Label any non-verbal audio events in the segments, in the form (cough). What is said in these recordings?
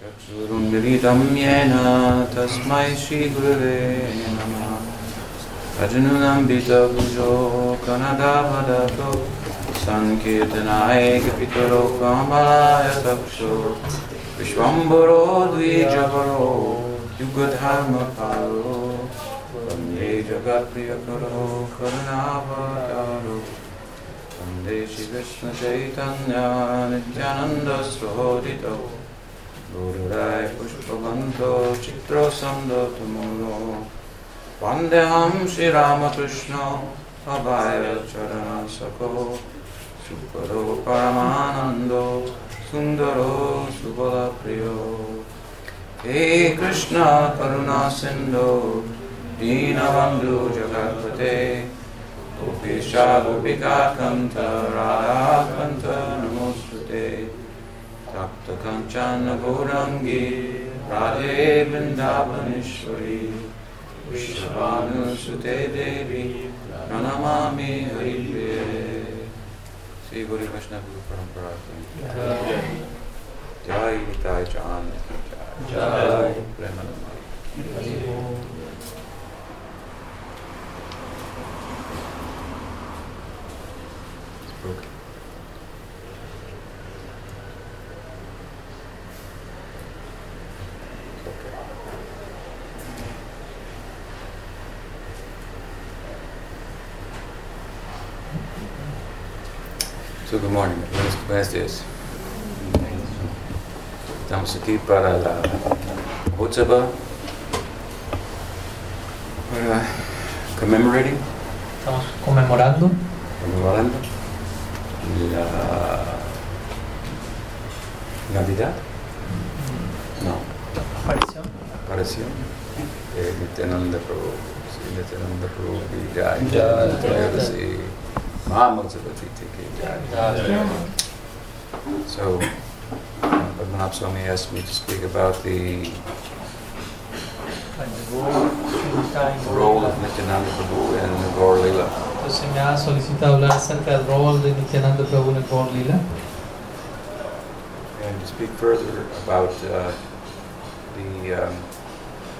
चक्षुरुन्मिलितं येन तस्मै श्रीगुरुवे नमः। कनदावदतो सङ्कीर्तनाय पितरो कमलाय तक्षो विश्वम्भरो द्विजपरो युगधर्मपालो वन्दे जगत्प्रियकरो करुणावतारो। वन्दे श्रीकृष्णचैतन्या नित्यानन्दस्रोदितो गुरुराय पुष्पबन्धो चित्रसन्दतुमुनो वन्देऽहं श्रीरामकृष्णो अभायचरणसखो सुकरो परमानन्दो, सुन्दरो सुबलप्रियो। हे कृष्ण, करुणा सिन्धो, दीनबन्धु जगत्पते। गोपीशा, गोपिका, कन्थ राधाकन्थ नमोऽस्तुते तप्तकञ्चन गौरङ्गी राधे वृन्दावनेश्वरी विश्वभानुसुते देवी प्रणमामि हरिप्रिये श्री गुरु कृष्ण गुरु परंपरा जय निताय चाँद जय Premanand buenos. Estamos aquí para la Otsaba, para commemorating. Estamos conmemorando. Conmemorando la Navidad. No. Aparición. Aparición. Prabhu. Prabhu ki jai. Ki jai. Jai. So, Padmanabh Swami asked me to speak about the role of Nityananda Prabhu in the Gaur Lila. Entonces me ha solicitado hablar acerca del rol de Nityananda Prabhu en Gaur Lila and to speak further about uh, the um,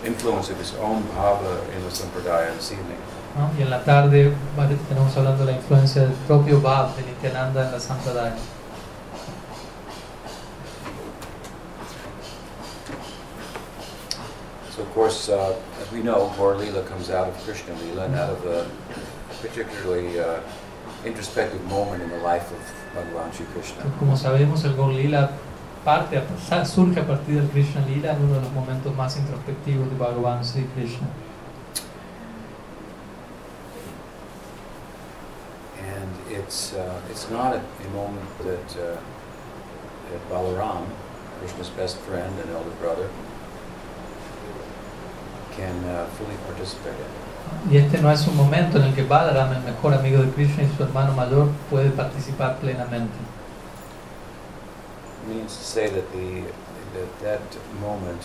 influence of his own bhava in the Sampradaya this evening. ¿no? y en la tarde tenemos hablando de la influencia del propio Bhav de Nityananda en la Sampradaya. So, of course, uh, as we know, Gaur Lila comes out of Krishna Lila and out of a particularly uh, introspective moment in the life of Bhagavan Sri Krishna. Como sabemos, el Gaur Lila parte surge a partir del Krishna Lila uno de los momentos más introspectivos de Bhagavan Sri Krishna. And it's, uh, it's not a, a moment that, uh, that Balaram, Krishna's best friend and elder brother, can uh, fully participate in. Y este no es un momento en el que Balaram, el mejor amigo de Krishna y su hermano mayor, puede participar plenamente. It means to say that the that, that moment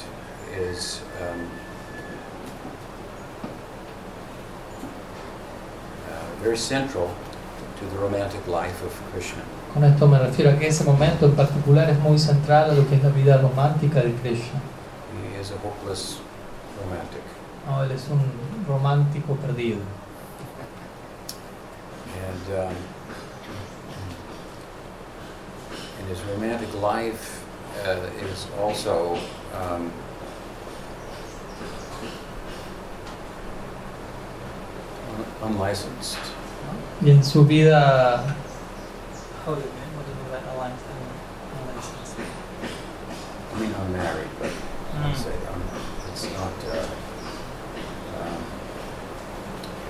is um, uh, very central to the romantic life of Krishna. Con esto me refiero a que ese momento en particular es muy central a lo que es la vida romántica de Krishna. He is a hopeless romantic, ¿no? Él es un romántico perdido. and um, and his romantic life uh, is also um, un- unlicensed. Y en su vida... I mean, unmarried, but I'd say it's not. Uh, um,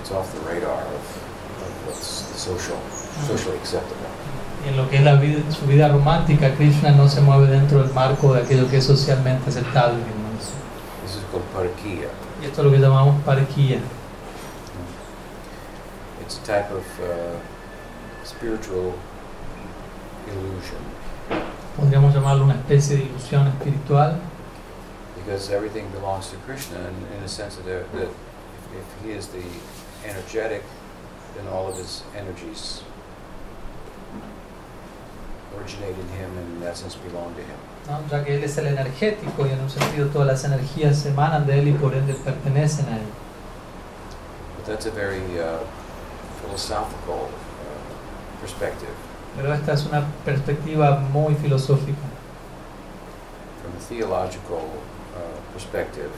it's off the radar of, of what's social, socially acceptable. En lo que es la vida, su vida romántica, Krishna no se mueve dentro del marco de aquello que es socialmente aceptable. digamos. This is called parakiya. Y esto es lo que llamamos parquía. It's a type of uh, spiritual illusion Podríamos llamarlo una especie de ilusión espiritual, because everything belongs to Krishna, and in a sense that, that if, if he is the energetic, then all of his energies originate in him and in essence belong to him. ¿no? ya que Él es el energético y en un sentido todas las energías emanan de Él y por ende pertenecen a Él. But that's a very uh, philosophical uh, perspective. Pero esta es una perspectiva muy filosófica. From a theological perspective,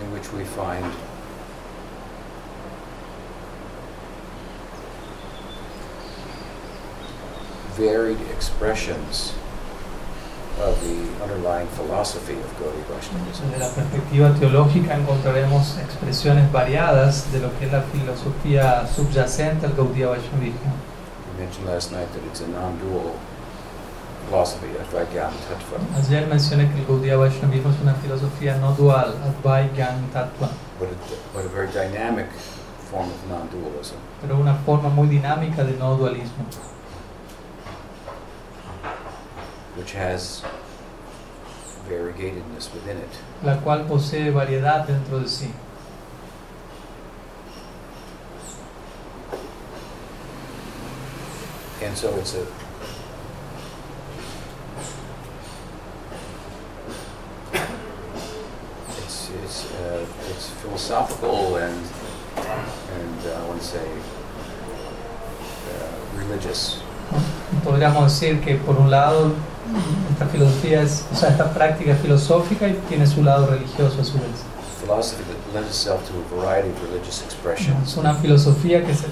in which we find varied expressions of the underlying philosophy of Gaudiya Vaishnavism. Desde la perspectiva teológica encontraremos expresiones variadas de lo que es la filosofía subyacente al Gaudiya Vaishnavismo. We mentioned last night that it's a non-dual philosophy, Advaita Tattva, Ayer mencioné que el Gaudiya Vaishnavismo es una filosofía no dual, Advaigan Tattva, but, it, but a very dynamic form of non-dualism. pero una forma muy dinámica de no dualismo, which has variegatedness within it. la cual posee variedad dentro de sí. And so it's a it's uh, it's philosophical and and uh, I want to say uh, religious. Podríamos decir que por un lado esta filosofía es, o sea, esta práctica es filosófica y tiene su lado religioso a su vez. Philosophy that lends itself to a variety of religious expressions. Es una filosofía que se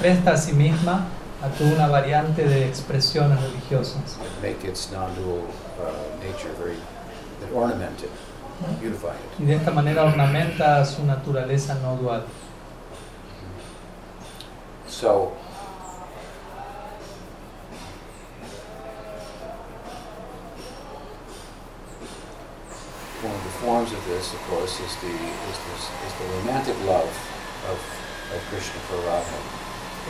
presta a sí misma a toda una variante de expresiones religiosas. that make its non-dual uh, nature very that ornament it, beautify it. Y de esta manera ornamenta su naturaleza no dual. So, one of the forms of this, of course, is the is this is the romantic love of, of Krishna for Radha.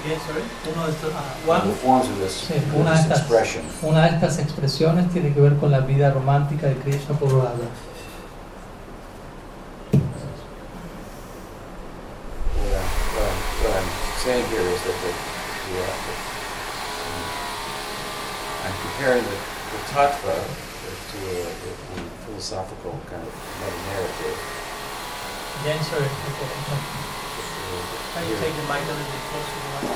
Uno de estos, ah, One of the forms of this, Sí, una de estas- expression Una de estas expresiones tiene que ver con la vida romántica de Krishna por Radha. Saying here is that the, the, uh, the I'm comparing the, the tattva to a, a, a philosophical kind of meta-narrative. James, sorry. Here,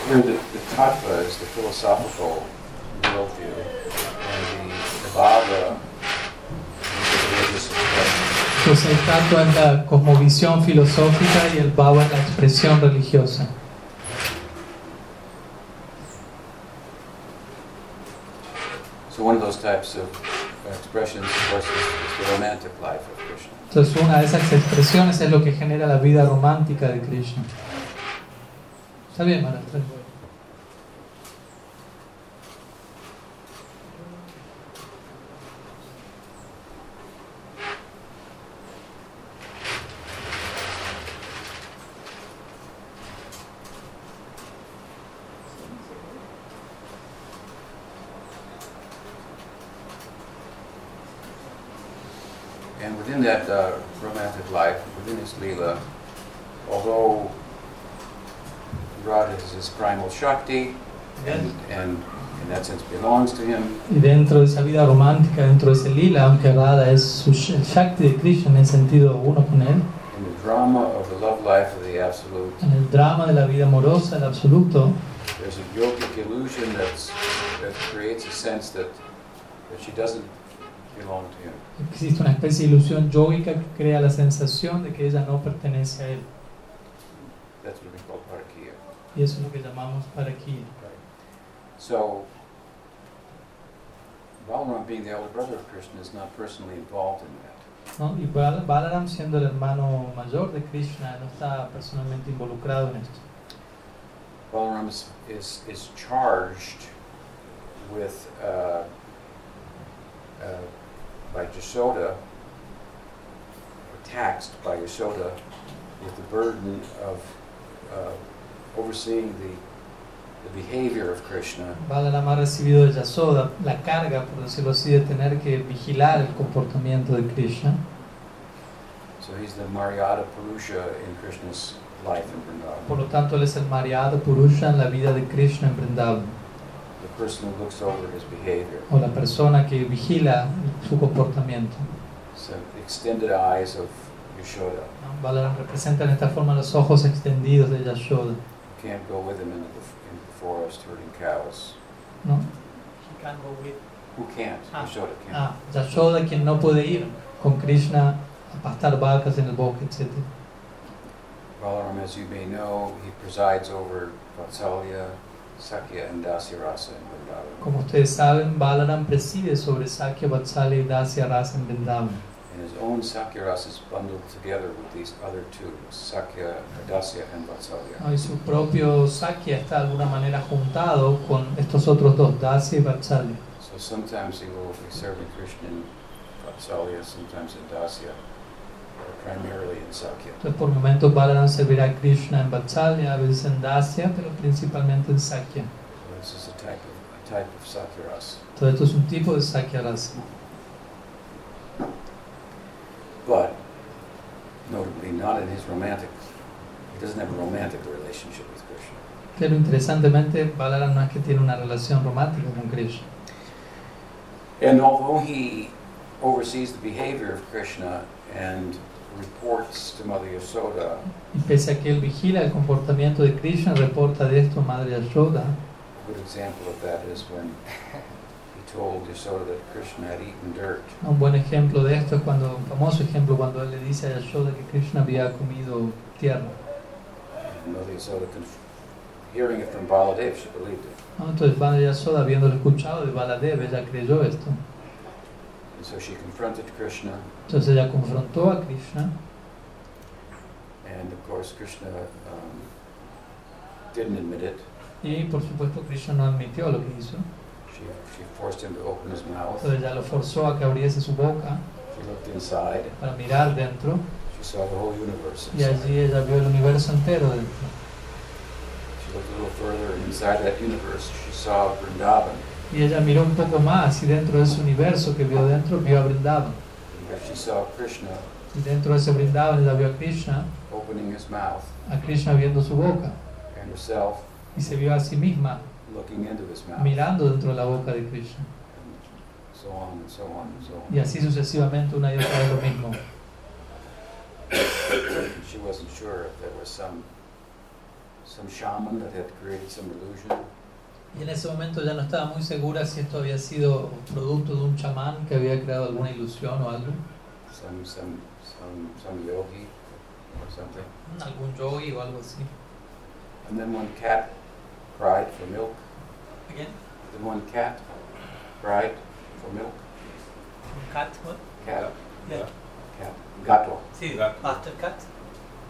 here the, the tattva is the philosophical worldview, and the, the bhava is the religious expression. Pues el tattva es la cosmovisión filosófica y el bhava es la expresión religiosa. So one of those types of expressions, of course, is, is the romantic life of Krishna. Entonces una de esas expresiones es lo que genera la vida romántica de Krishna. Está bien, Maharaj. Within that uh, romantic life, within his Leela, although Radha is his primal Shakti, and, and in that sense belongs to him, Y dentro de esa vida romántica, dentro de ese lila, aunque Radha es su Shakti de Krishna en sentido uno con él, in the drama of the love life of the Absolute, en el drama de la vida amorosa, el absoluto, there's a yogic illusion that's, that creates a sense that, that she doesn't belong to him. existe una especie de ilusión yógica que crea la sensación de que ella no pertenece a él. That's what we call parakia. Y eso es lo que llamamos paraquía. So, Balaram being the elder brother of Krishna is not personally involved in that. ¿no? Y Bal- Balaram, siendo el hermano mayor de Krishna, no está personalmente involucrado en esto. Balaram is, is, is charged with, uh, uh, by Yashoda, or taxed by Yashoda with the burden of uh, overseeing the, the behavior of Krishna Balaram ha recibido de Yasoda la carga, por decirlo así, de tener que vigilar el comportamiento de Krishna. So he's the Maryada Purusha in Krishna's life in Por Vrindavan. lo tanto, él es el Maryada Purusha en la vida de Krishna en Vrindavan. The person who looks over his behavior. o la persona que vigila su comportamiento. So the extended eyes of Yashoda. Balaram representa en esta forma los ojos extendidos de Yashoda. Can't go with him into the, into the forest herding cows. ¿no? He can't go with. Who can't? Ah. Yashoda can't. Ah, Yashoda quien no puede ir con Krishna a pastar vacas en el bosque, etc. Balaram, as you may know, he presides over Vatsalya, Sakya, and Dasirasa in Vrindavan. Como ustedes saben, Balaram preside sobre Sakya, Vatsalya y Dasya Rasa en Vrindavan. And his own Sakya rasa is bundled together with these other two, Sakya, Dasya, and Vatsalya. ¿no? Y su propio Sakya está de alguna manera juntado con estos otros dos, Dasya y Vatsalya. So sometimes he will be serving Krishna in Vatsalya, sometimes in Dasya, primarily in Sakya. Entonces, por momentos Balaram servirá a Krishna en Vatsalya, a veces en Dasya, pero principalmente en Sakya. So this is a type of, a type of Sakya rasa. Todo esto es un tipo de Sakya Rasa. But notably not in his romantic, he doesn't have a romantic relationship with Krishna. Pero interesantemente, Balaram no es que tiene una relación romántica con Krishna. And although he oversees the behavior of Krishna and reports to Mother Yasoda, Y pese a que él vigila el comportamiento de Krishna, reporta de esto a Madre Yashoda. a good example of that is when (laughs) he told Yasoda that Krishna had eaten dirt. Un buen ejemplo de esto es cuando, un famoso ejemplo, cuando él le dice a Yashoda que Krishna había comido tierra. And Mother Yasoda, hearing it from Baladev, she believed it. ¿no? Entonces Madre habiéndolo escuchado de Baladev, ella creyó esto. So she confronted Krishna, Entonces ella confrontó a Krishna and of course Krishna um, didn't admit it. y por supuesto Krishna no admitió lo que hizo. She, she forced him to open his mouth. Entonces ella lo forzó a que abriese su boca She looked inside. para mirar dentro She saw the whole universe y allí ella vio el universo entero dentro. She looked a little further, and inside that universe, she saw Vrindavan. Y ella miró un poco más y dentro de ese universo que vio dentro vio a Vrindavan. Y dentro de ese Vrindavan ella vio a Krishna, opening his mouth, a Krishna viendo su boca and herself y se vio a sí misma looking into his mouth. mirando dentro de la boca de Krishna. And so on and so on and so on. Y así sucesivamente una y otra vez lo mismo. (coughs) She wasn't sure if there was some some shaman that had created some illusion, Y en ese momento ya no estaba muy segura si esto había sido producto de un chamán que había creado alguna ilusión o algo, some some some some yogi or something. algún yogi o algo así. And then one cat cried for milk. Again? Then one cat cried for milk. Cat, what? Cat, Yeah. cat, gato Sí, Gato. after cat.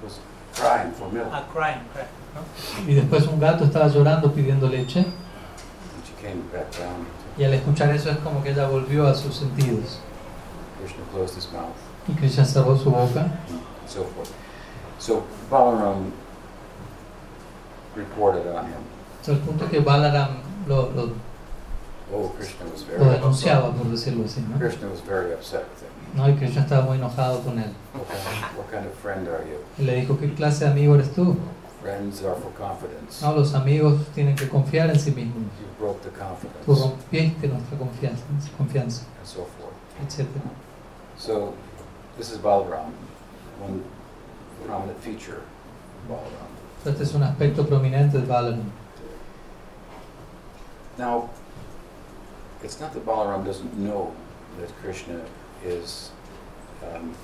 was crying for milk. Ah, crying, crying. No? Y después un gato estaba llorando pidiendo leche And she came back down. Y al escuchar eso es como que ella volvió a sus sentidos. Krishna closed his mouth. Y Krishna cerró su boca and so forth. So Balaram reported on him. El punto es que Balaram lo, lo, Oh, Krishna was very lo denunciaba, por decirlo así, ¿no? Krishna was very upset with him. ¿no? Y Krishna estaba muy enojado con él. What kind, of, what kind of friend are you? Y le dijo, ¿qué clase de amigo eres tú? Friends are for confidence. No, los amigos tienen que confiar en sí mismos. You broke the Tú confidence, rompiste nuestra confianza, confianza and so forth. etc. So this is Balaram, one prominent feature of Balaram. Este es un aspecto prominente de Balaram. Now, it's not that Balaram doesn't know that Krishna is um,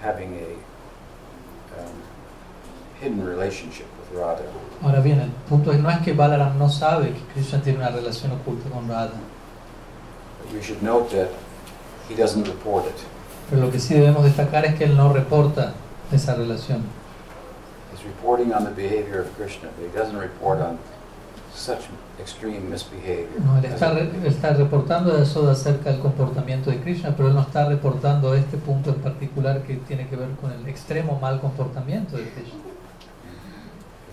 having a um, hidden relationship Radha. Ahora bien, el punto es, no es que Balaram no sabe que Krishna tiene una relación oculta con Radha, we should note that he doesn't report it. pero lo que sí debemos destacar es que él no reporta esa relación. He's reporting on the behavior of Krishna, but he doesn't report on such extreme misbehavior. No, él está, re- está reportando eso acerca del comportamiento de Krishna, pero él no está reportando este punto en particular que tiene que ver con el extremo mal comportamiento de Krishna.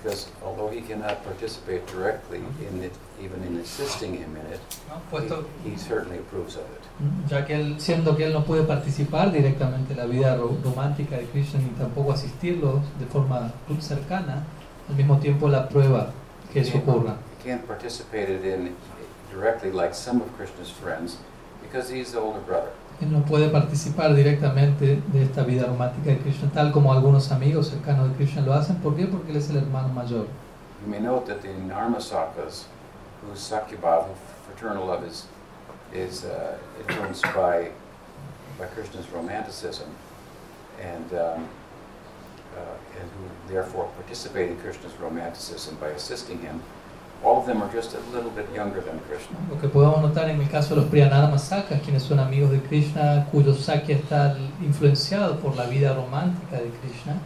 Because although he cannot participate directly in it, even in assisting him in it, ¿no? Puesto, he, he certainly approves of it. ya que él, siendo que él no puede participar directamente en la vida ro- romántica de Krishna ni tampoco asistirlo de forma cercana, al mismo tiempo la prueba que eso ocurra. He can't participate it in directly like some of Krishna's friends because he's the older brother. Él no puede participar directamente de esta vida romántica de Krishna, tal como algunos amigos cercanos de Krishna lo hacen. ¿Por qué? Porque él es el hermano mayor. You may note that the Narmasakas, whose Sakyabhava fraternal love is, is uh, influenced by, by Krishna's romanticism, and, um, uh, and who therefore participate in Krishna's romanticism by assisting him, all of them are just a little bit younger than Krishna. Lo que podemos notar en el caso de los Priyanarma Sakas, quienes son amigos de Krishna, cuyo Sakya está influenciado por la vida romántica de Krishna,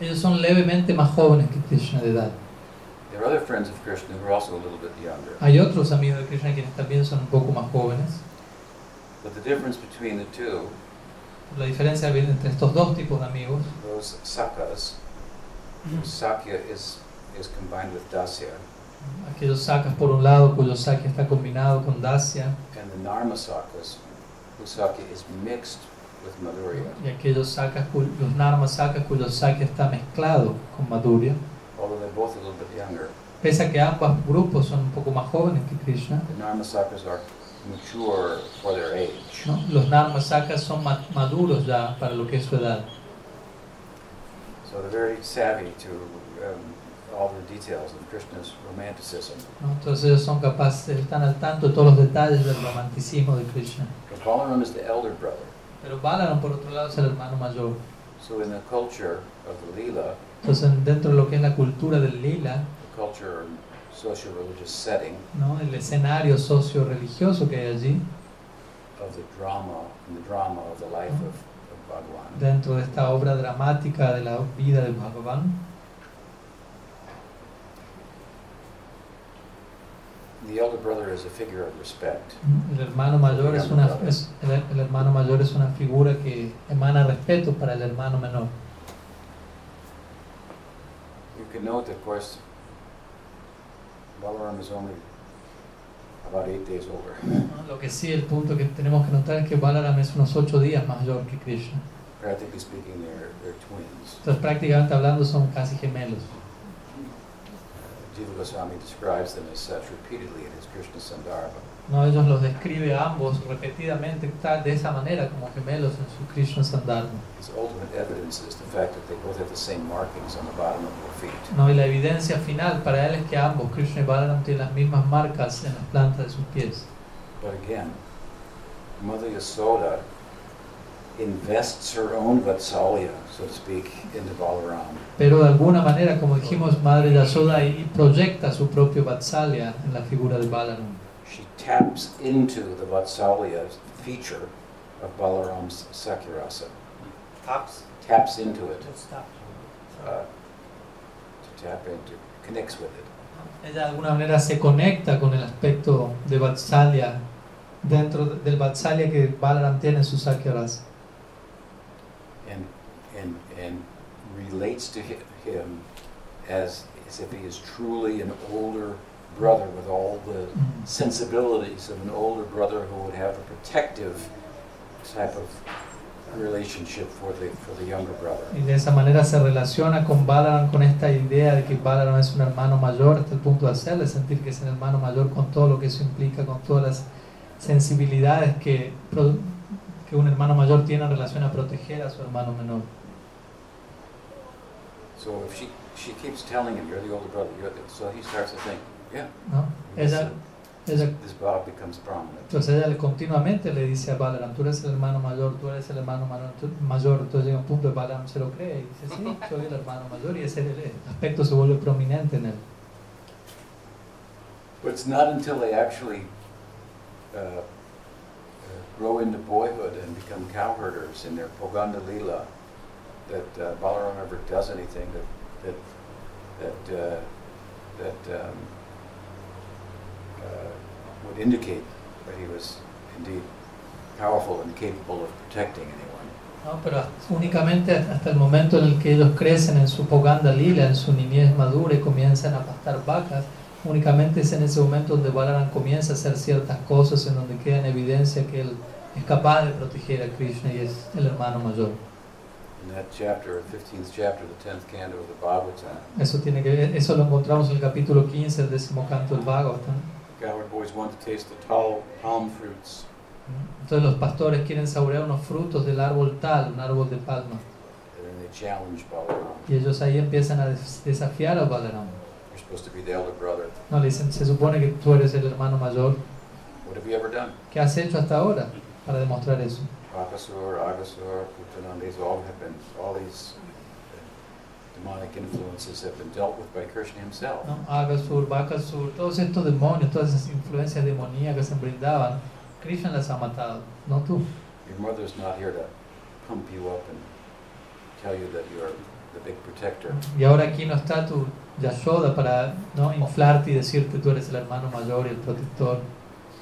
ellos son levemente más jóvenes que Krishna de edad. There are other friends of Krishna who are also a little bit younger. Hay otros amigos de Krishna quienes también son un poco más jóvenes. But the difference between the two, La diferencia entre estos dos tipos de amigos, those sakas, Sakya is, is combined with Dasya, aquellos Sakas por un lado, cuyo está combinado con Dasya, and the Narmasakas, whose Sakya is mixed with Madhurya. y aquellos Sakas, los Narma Sakas, cuyo está mezclado con Madhurya. Although they're both a little bit younger, Pese a que ambos grupos son un poco más jóvenes que Krishna, the Narmasakas are mature for their age. ¿no? los Narma Sakas son maduros ya para lo que es su edad. So they're very savvy to um, all the details of Krishna's romanticism. ¿no? Entonces son capaces, están al tanto de todos los detalles del romanticismo de Krishna. But Balaram is the elder brother. Pero Balaram, por otro lado, es el hermano mayor. So in the culture of the Leela, Entonces, dentro de lo que es la cultura del lila, the culture and socio-religious setting ¿no? el escenario socio-religioso que hay allí, of the drama, and the drama of the life of, of dentro de esta obra dramática de la vida de Bhagavan, the elder brother is a figure of respect. el hermano mayor es una es- el, el hermano mayor es una figura que emana respeto para el hermano menor. You can note, of course, Balaram is only about eight days older. ¿no? Lo que sí, el punto que tenemos que notar es que Balaram es unos ocho días mayor que Krishna. Practically speaking, they're, they're twins. Entonces, prácticamente hablando, son casi gemelos. Jiva Goswami describes them as such repeatedly in his Krishna Sandarbha. ¿no? Ellos los describe a ambos repetidamente tal, de esa manera como gemelos en su Krishna Sandharma. His ultimate evidence is the fact that they both have the same markings on the bottom of their feet. ¿no? Y la evidencia final para él es que ambos, Krishna y Balaram, tienen las mismas marcas en las plantas de sus pies. But again, Mother Yasoda invests her own Vatsalya, so to speak, into Balaram. Pero de alguna manera, como dijimos, Madre Yasoda y proyecta su propio Vatsalya en la figura de Balaram. She taps into the Vatsalya feature of Balaram's Sakyarasa. Taps. Taps into it, Just tap. uh, to tap into, connects with it. Ella de alguna manera se conecta con el aspecto de Vatsalya dentro del Vatsalya que Balaram tiene en su Sakyarasa. And relates to hi- him as as if he is truly an older brother with all the sensibilities of an older brother who would have a protective type of relationship for the for the younger brother. Y de esa manera se relaciona con Balaram, con esta idea de que Balaram es un hermano mayor, hasta el punto de hacerle sentir que es el hermano mayor con todo lo que eso implica, con todas las sensibilidades que, que un hermano mayor tiene en relación a proteger a su hermano menor. So if she she keeps telling him, "You're the older brother," you're the, so he starts to think, "Yeah, ¿no? Ella, ella, this Bob becomes prominent." entonces ella continuamente le dice a Balaram, tú eres el hermano mayor, tú eres el hermano mayor, tú- mayor. Entonces llega un punto que Balaram se lo cree y dice, sí, soy el hermano mayor y ese el aspecto se vuelve prominente en él. But it's not until they actually uh, uh, grow into boyhood and become cowherders in their Poganda Lila that uh, Balaram ever does anything that that that uh, that um, uh, would indicate that he was indeed powerful and capable of protecting anyone. ¿no? Pero únicamente hasta el momento en el que ellos crecen en su poganda lila, en su niñez madura y comienzan a pastar vacas, únicamente es en ese momento donde Balaram comienza a hacer ciertas cosas en donde queda en evidencia que él es capaz de proteger a Krishna y es el hermano mayor. Eso, tiene que ver- eso lo encontramos en el capítulo 15 del décimo canto del Bhagavatam. Entonces los pastores quieren saborear unos frutos del árbol tal, un árbol de palma. Y ellos ahí empiezan a des- desafiar a Balaram. No, le dicen, se supone que tú eres el hermano mayor. What have you ever done? ¿Qué has hecho hasta ahora para demostrar eso? Bakasur, Agasur, Putanan, these all have been, all these demonic influences have been dealt with by Krishna himself. ¿no? Agasur, Bakasur, todos estos demonios, todas esas influencias demoníacas que se brindaban, Krishna las ha matado, no tú. Your mother's not here to pump you up and tell you that you're the big protector. Y ahora aquí no está tu Yashoda para ¿no? inflarte y decirte tú eres el hermano mayor y el protector.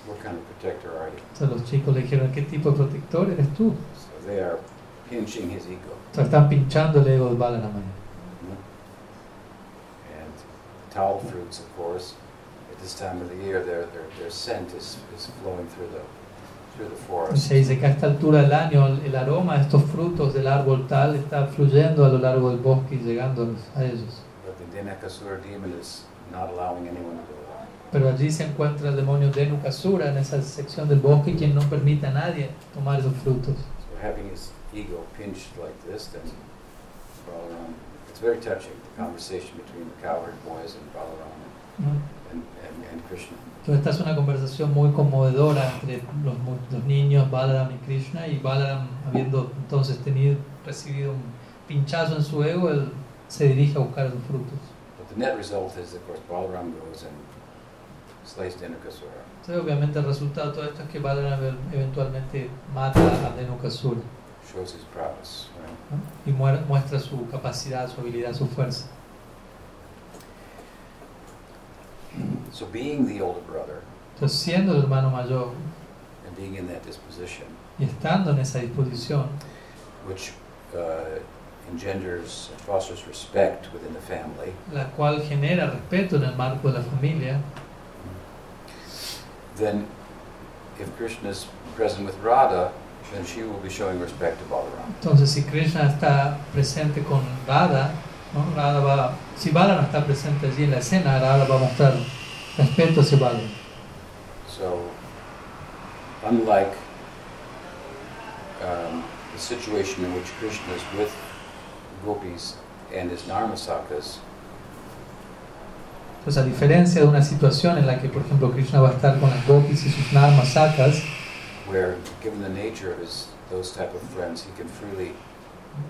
What kind of protector are you? Entonces los chicos le dijeron, ¿qué tipo de protector eres tú? So they are pinching his ego. Entonces están pinchando el ego de Balaram. Mhm. And towel fruits, of course, at this time of the year, their, their, their scent is, is flowing through the. Se dice que a esta altura del año el aroma de estos frutos del árbol tal está fluyendo a lo largo del bosque y llegando a ellos. Pero allí se encuentra el demonio Denukasura en esa sección del bosque quien no permite a nadie tomar esos frutos. So having his ego pinched like this, then Balaram, it's very touching, the conversation between the cowherd boys and Balaram ¿no? and, and, and Krishna. Entonces esta es una conversación muy conmovedora entre los, los niños Balaram y Krishna y Balaram habiendo entonces tenido, recibido un pinchazo en su ego, él se dirige a buscar esos frutos. But the net result is, of course, Balaram goes and. Entonces obviamente el resultado de todo esto es que ev- eventualmente mata a Denukasura shows his prowess. Right? ¿no? y muestra su capacidad, su habilidad, su fuerza. So being the older brother Entonces siendo el hermano mayor and being in that disposition, y estando en esa disposición, which uh, engenders and fosters respect within the family, la cual genera respeto en el marco de la familia, then if Krishna is present with Radha, then she will be showing respect to Balaram. entonces si Krishna está presente con Radha, ¿no? Radha va, si Balaram está presente allí en la escena, Radha va a mostrar respeto hacia Balaram. So, unlike um, the situation in which Krishna is with gopis and his narmasakas, Entonces a diferencia de una situación en la que, por ejemplo, Krishna va a estar con las gopis y sus narmasakas, where, given the nature of his those type of friends, he can freely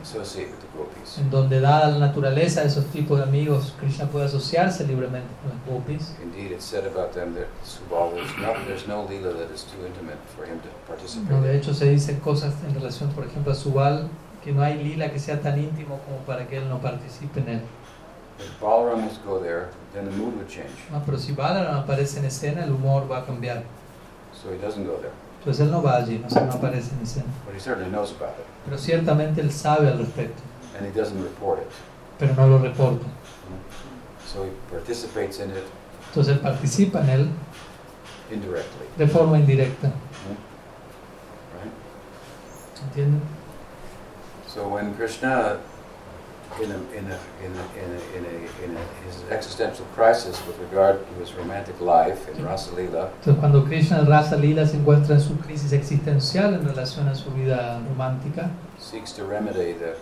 associate with the gopis. en donde dada la naturaleza de esos tipos de amigos, Krishna puede asociarse libremente con las gopis. Indeed, it's said about them that Subal, there's no, there's no lila that is too intimate for him to participate No, de hecho se dicen cosas en relación, por ejemplo, a Subal, que no hay lila que sea tan íntimo como para que él no participe en él. If Balaram to go there, then the mood would change. No, pero si Balaram aparece en escena, el humor va a cambiar. So he doesn't go there. Entonces él no va allí, no, no aparece en escena. But he certainly knows about it, Pero ciertamente él sabe al respecto, and he doesn't report it. pero no lo reporta. So he participates in it Entonces él participa en él indirectly. de forma indirecta. Right? ¿Entienden? So when Krishna, in a, in a, in a, in a, in a, in a, his existential crisis with regard to his romantic life in Rasa Lila, Entonces cuando Krishna el Rasa Lila se encuentra en su crisis existencial en relación a su vida romántica, seeks to remedy the,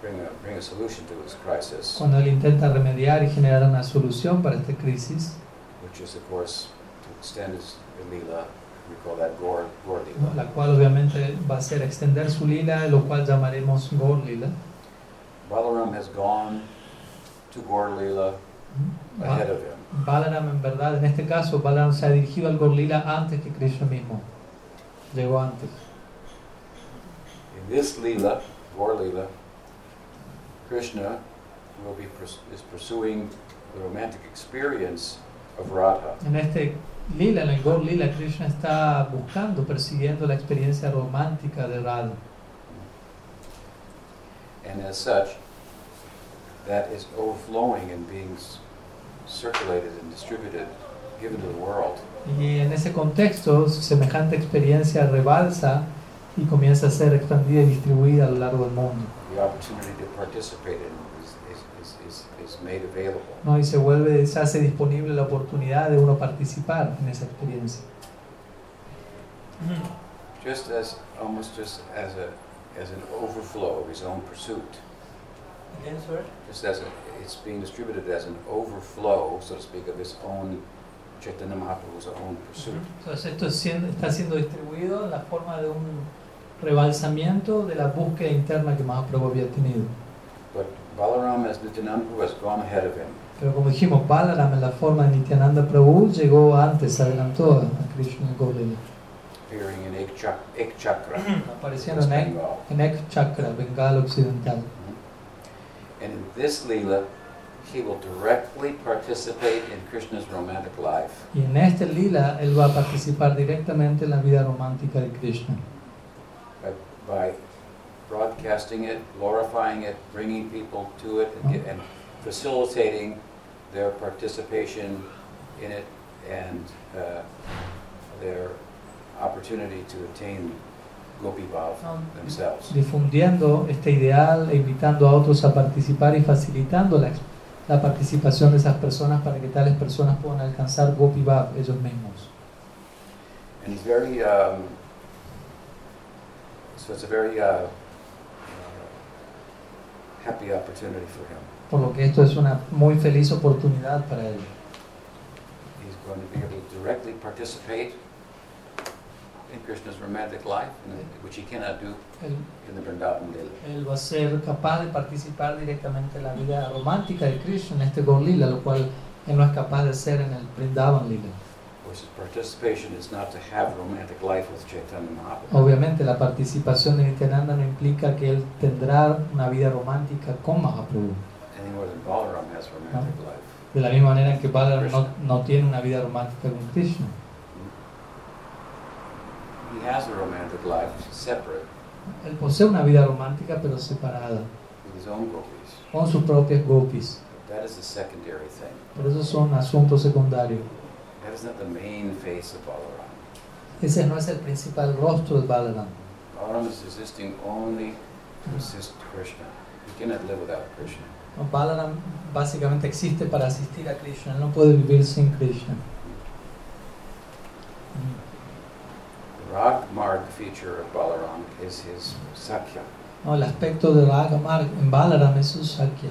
bring a, bring a solution to his crisis, cuando él intenta remediar y generar una solución para esta crisis, which is of course to extend his Lila, we call that ¿no? Lila. la cual obviamente va a ser extender su lila, lo cual llamaremos Gaur Lila. Balaram has gone to Gaur Lila ahead of him. Balaram en verdad, en este caso, Balaram se ha dirigido al Gaur Lila antes que Krishna mismo. Llegó antes. In this Lila, Gaur Lila, Krishna will be is pursuing the romantic experience of Radha. En este lila, en el Gaur Lila, Krishna está buscando, persiguiendo la experiencia romántica de Radha. And as such, that is overflowing and being circulated and distributed, given to the world. Y en ese contexto, semejante experiencia rebalsa y comienza a ser expandida y distribuida a lo largo del mundo. The opportunity to participate in is made available. ¿no? y se vuelve, se hace disponible la oportunidad de uno participar en esa experiencia. just as almost just as a as an overflow of his own pursuit. Again, sir? Just as a, it's being distributed as an overflow, so to speak, of his own Chaitanya Mahaprabhu's own pursuit. Entonces esto siendo- está siendo distribuido en la forma de un rebalsamiento de la búsqueda interna que Mahaprabhu había tenido. But Balaram as Nityananda Prabhu has gone ahead of him. Pero como dijimos, Balaram en la forma de Nityananda Prabhu llegó antes, adelantó a Krishna en Gaulila. Appearing in Ek, Chak- Ek Chakra, Apareciendo en Ek, en Ek Chakra, Bengala Occidental. And in this Leela, he will directly participate in Krishna's romantic life Y en este lila él va a participar directamente en la vida romántica de Krishna. by, by broadcasting it, glorifying it, bringing people to it, and, get, and facilitating their participation in it and uh, their opportunity to attain Gopi Bhav themselves. Difundiendo este ideal e invitando a otros a participar y facilitando la, la participación de esas personas para que tales personas puedan alcanzar Gopi Bhav ellos mismos. And he's very, um, so it's a very uh, uh, happy opportunity for him. Por lo que esto es una muy feliz oportunidad para él. He's going to be able to directly participate in Krishna's romantic life, which he cannot do Él, in the Vrindavan Lila. él va a ser capaz de participar directamente en la vida romántica de Krishna en este Gaur Lila, lo cual él no es capaz de hacer en el Vrindavan Lila. Of course, his participation is not to have romantic life with Chaitanya Mahaprabhu. Obviamente la participación de Nityananda no implica que él tendrá una vida romántica con Mahaprabhu. any more than Balaram has romantic life. De la misma manera que Balaram no, no tiene una vida romántica con Krishna. He has a romantic life separate Él posee una vida romántica pero separada, with his own gopis. con sus propias gopis. That is the secondary thing. Pero esos son asuntos secundarios. That is not the main face of Balaram. Ese no es el principal rostro de Balaram. Balaram is existing only to assist Krishna. He cannot live without Krishna. No, Balaram básicamente existe para asistir a Krishna, él no puede vivir sin Krishna. The Rag Marg feature of Balaram is his Sakya. No, el aspecto de en Balaram es su Sakya.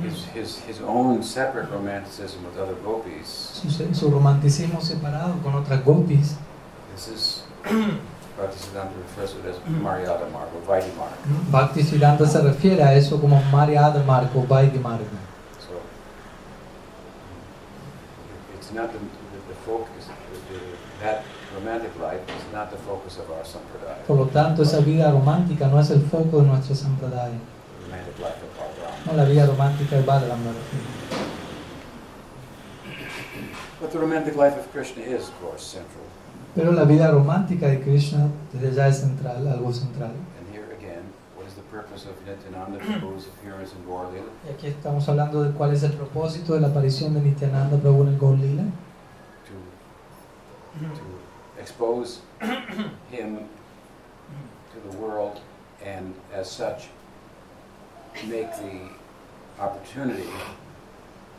His, his, his own separate romanticism with other gopis. Su, su romanticismo separado con otras gopis. This is, Bhaktisiddhanta refers to it as Maryada Marg or Vaidhi Marg. Bhakti Siddhanta se refiere a eso como Maryada Marga o Vaidhi. So it's not the, the, the focus, the, the, that Por lo tanto, esa vida romántica no es el foco de nuestra sampradaya. No la vida romántica de Balaram me. Pero la vida romántica de Krishna desde ya es central, algo central. Y aquí estamos hablando de cuál es el propósito de la aparición de Nityananda Prabhu en el Gaur Lila. Expose him to the world and as such make the opportunity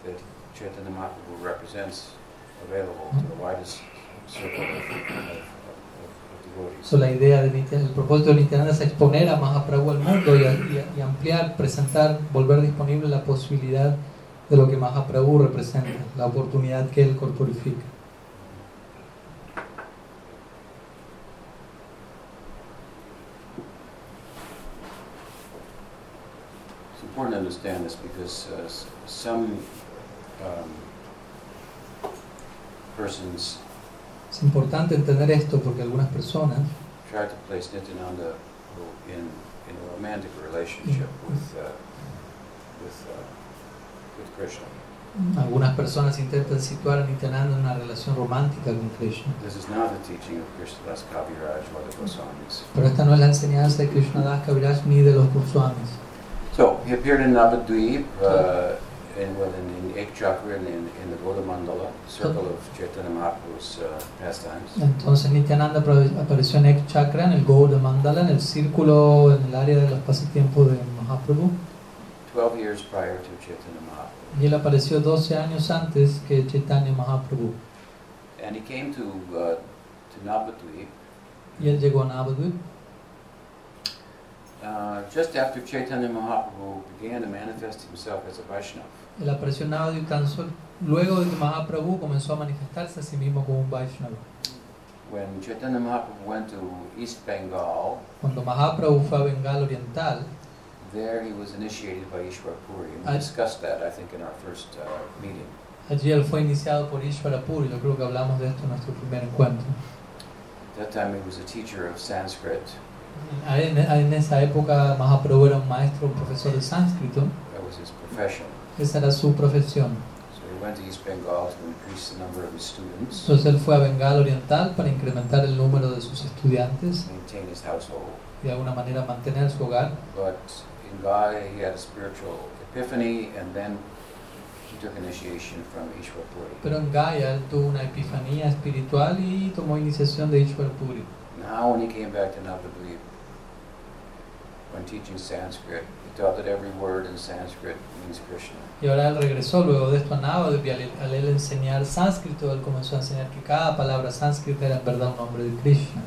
that Chaitanya Mahaprabhu represents available to the widest circle of, of. So, la idea de el propósito de Nityananda es exponer a Mahaprabhu al mundo y, a- y a- y ampliar, presentar, volver disponible la posibilidad de lo que Mahaprabhu representa, la oportunidad que él corporifica. It's important to understand this because uh, some um, persons Es importante entender esto porque algunas personas try to place Nityananda in, in a romantic relationship with, uh, with, uh, with Krishna. Algunas personas intentan situar a Nityananda en una relación romántica con Krishna. This is not the teaching of Krishnadas Kaviraj or the Goswamis. Pero esta no es la enseñanza de Krishnadas Kaviraj ni de los Goswamis. So he appeared in Navadvip, uh, in, well, in, in Ek Chakra and in, in the Gauda Mandala, circle of Chaitanya Mahaprabhu's uh, pastimes. Entonces Nityananda apare- apareció en Ek Chakra, en el Gauda Mandala, en el círculo, en el área de los pasatiempos de Mahaprabhu. 12 years prior to Chaitanya Mahaprabhu. Y él apareció 12 años antes que Chaitanya Mahaprabhu. And he came to, uh, to Navadvip Y él llegó a Navadvip just after Chaitanya Mahaprabhu began to manifest himself as a Vaishnava. Luego de que Mahaprabhu comenzó a manifestarse a sí mismo como un Vaishnava. When Chaitanya Mahaprabhu went to East Bengal, Cuando Mahaprabhu fue a Bengal Oriental, there he was initiated by Ishwar Puri. And we discussed that, I think, in our first uh, meeting. allí él fue iniciado por Ishvara Puri. Yo creo que hablamos de esto en nuestro primer encuentro. At that time, he was a teacher of Sanskrit. A él- En esa época Mahaprabhu era un maestro, un profesor de sánscrito. That was his profession. Esa era su profesión. So he went to East Bengal to increase the number of his students, Entonces él fue a Bengal Oriental para incrementar el número de sus estudiantes y de alguna manera mantener su hogar. But in Gaya, he had a spiritual epiphany, and then he took initiation from Ishwar Puri. Pero en Gaya él tuvo una epifanía espiritual y tomó iniciación de Ishvara Puri. Now, when he came back to Navadvip, when teaching Sanskrit, he taught that every word in Sanskrit means Krishna. Y ahora él regresó luego de esto a Navadvip al, al él enseñar sánscrito, él comenzó a enseñar que cada palabra sánscrita era en verdad un nombre de Krishna.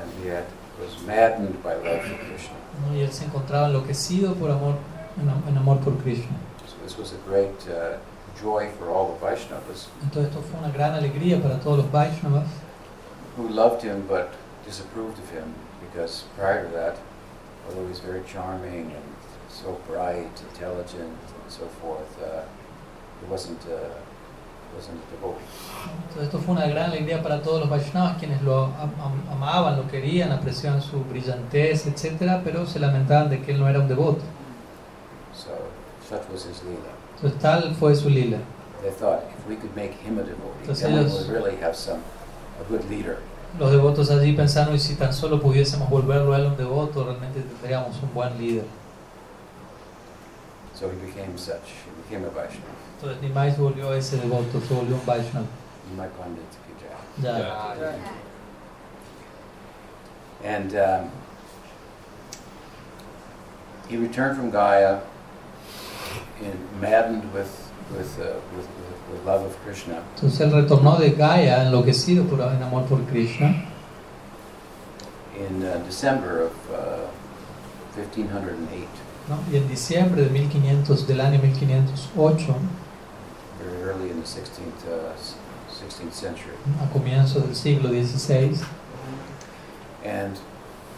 And he had, was maddened by love for Krishna. ¿no? Y él se encontraba enloquecido por amor, en, am- en amor por Krishna. So this was a great uh, joy for all the Vaishnavas Entonces esto fue una gran alegría para todos los Vaishnavas who loved him but disapproved of him because prior to that, although he's very charming and so bright, intelligent, and so forth, uh, he wasn't, uh, wasn't a devotee. Entonces esto fue una gran alegría para todos los Vaishnavas quienes lo am- am- amaban, lo querían, apreciaban su brillantez, etcétera, pero se lamentaban de que él no era un devoto. So such was his lila. Entonces tal fue su lila. They thought if we could make him a devotee, Entonces then we ellos- would really have some a good leader. Los devotos allí pensaron y si tan solo pudiésemos volverlo a él un devoto, realmente tendríamos un buen líder. So he became such. He became a Vaishnava. Entonces Nimai se volvió ese devoto, se volvió un Vaishnava. Nimai Pandit jai. Ya. And um, he returned from Gaya in, maddened with, with, uh, with, with, with love of Krishna. Entonces él retornó de Gaia enloquecido por en amor por Krishna. in uh, December of uh, 1508, ¿no? Y en diciembre de 1500, del año 1508, very early in the 16th, uh, s- 16th century. a comienzos del siglo XVI, And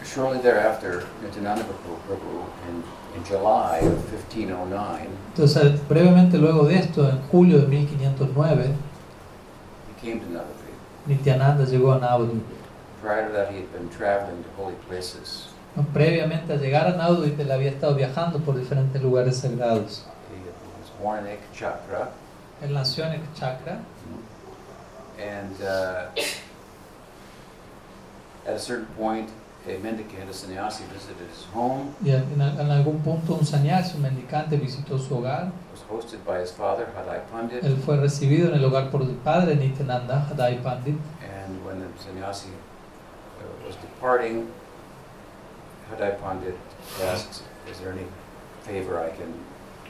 shortly thereafter, Nityananda Prabhu, Prabhu in, in July of 1509, entonces brevemente luego de esto, en julio de 1509, he came to Navadvip. Nityananda llegó a Navadvip. Prior to that, he had been traveling to holy places. ¿no? Previamente a llegar a Navadvip, él había estado viajando por diferentes lugares sagrados. He was born in Ekchakra, Él nació en Chakra and uh, at a certain point, a mendicant, a sannyasi, visited his home, y en, en algún punto un sannyasi, un mendicante, visitó su hogar. was hosted by his father, Hadai Pandit, Él fue recibido en el hogar por el padre Nityananda, Hadai Pandit. and when the sannyasi uh, was departing, Hadai Pandit asked, is there any favor I can,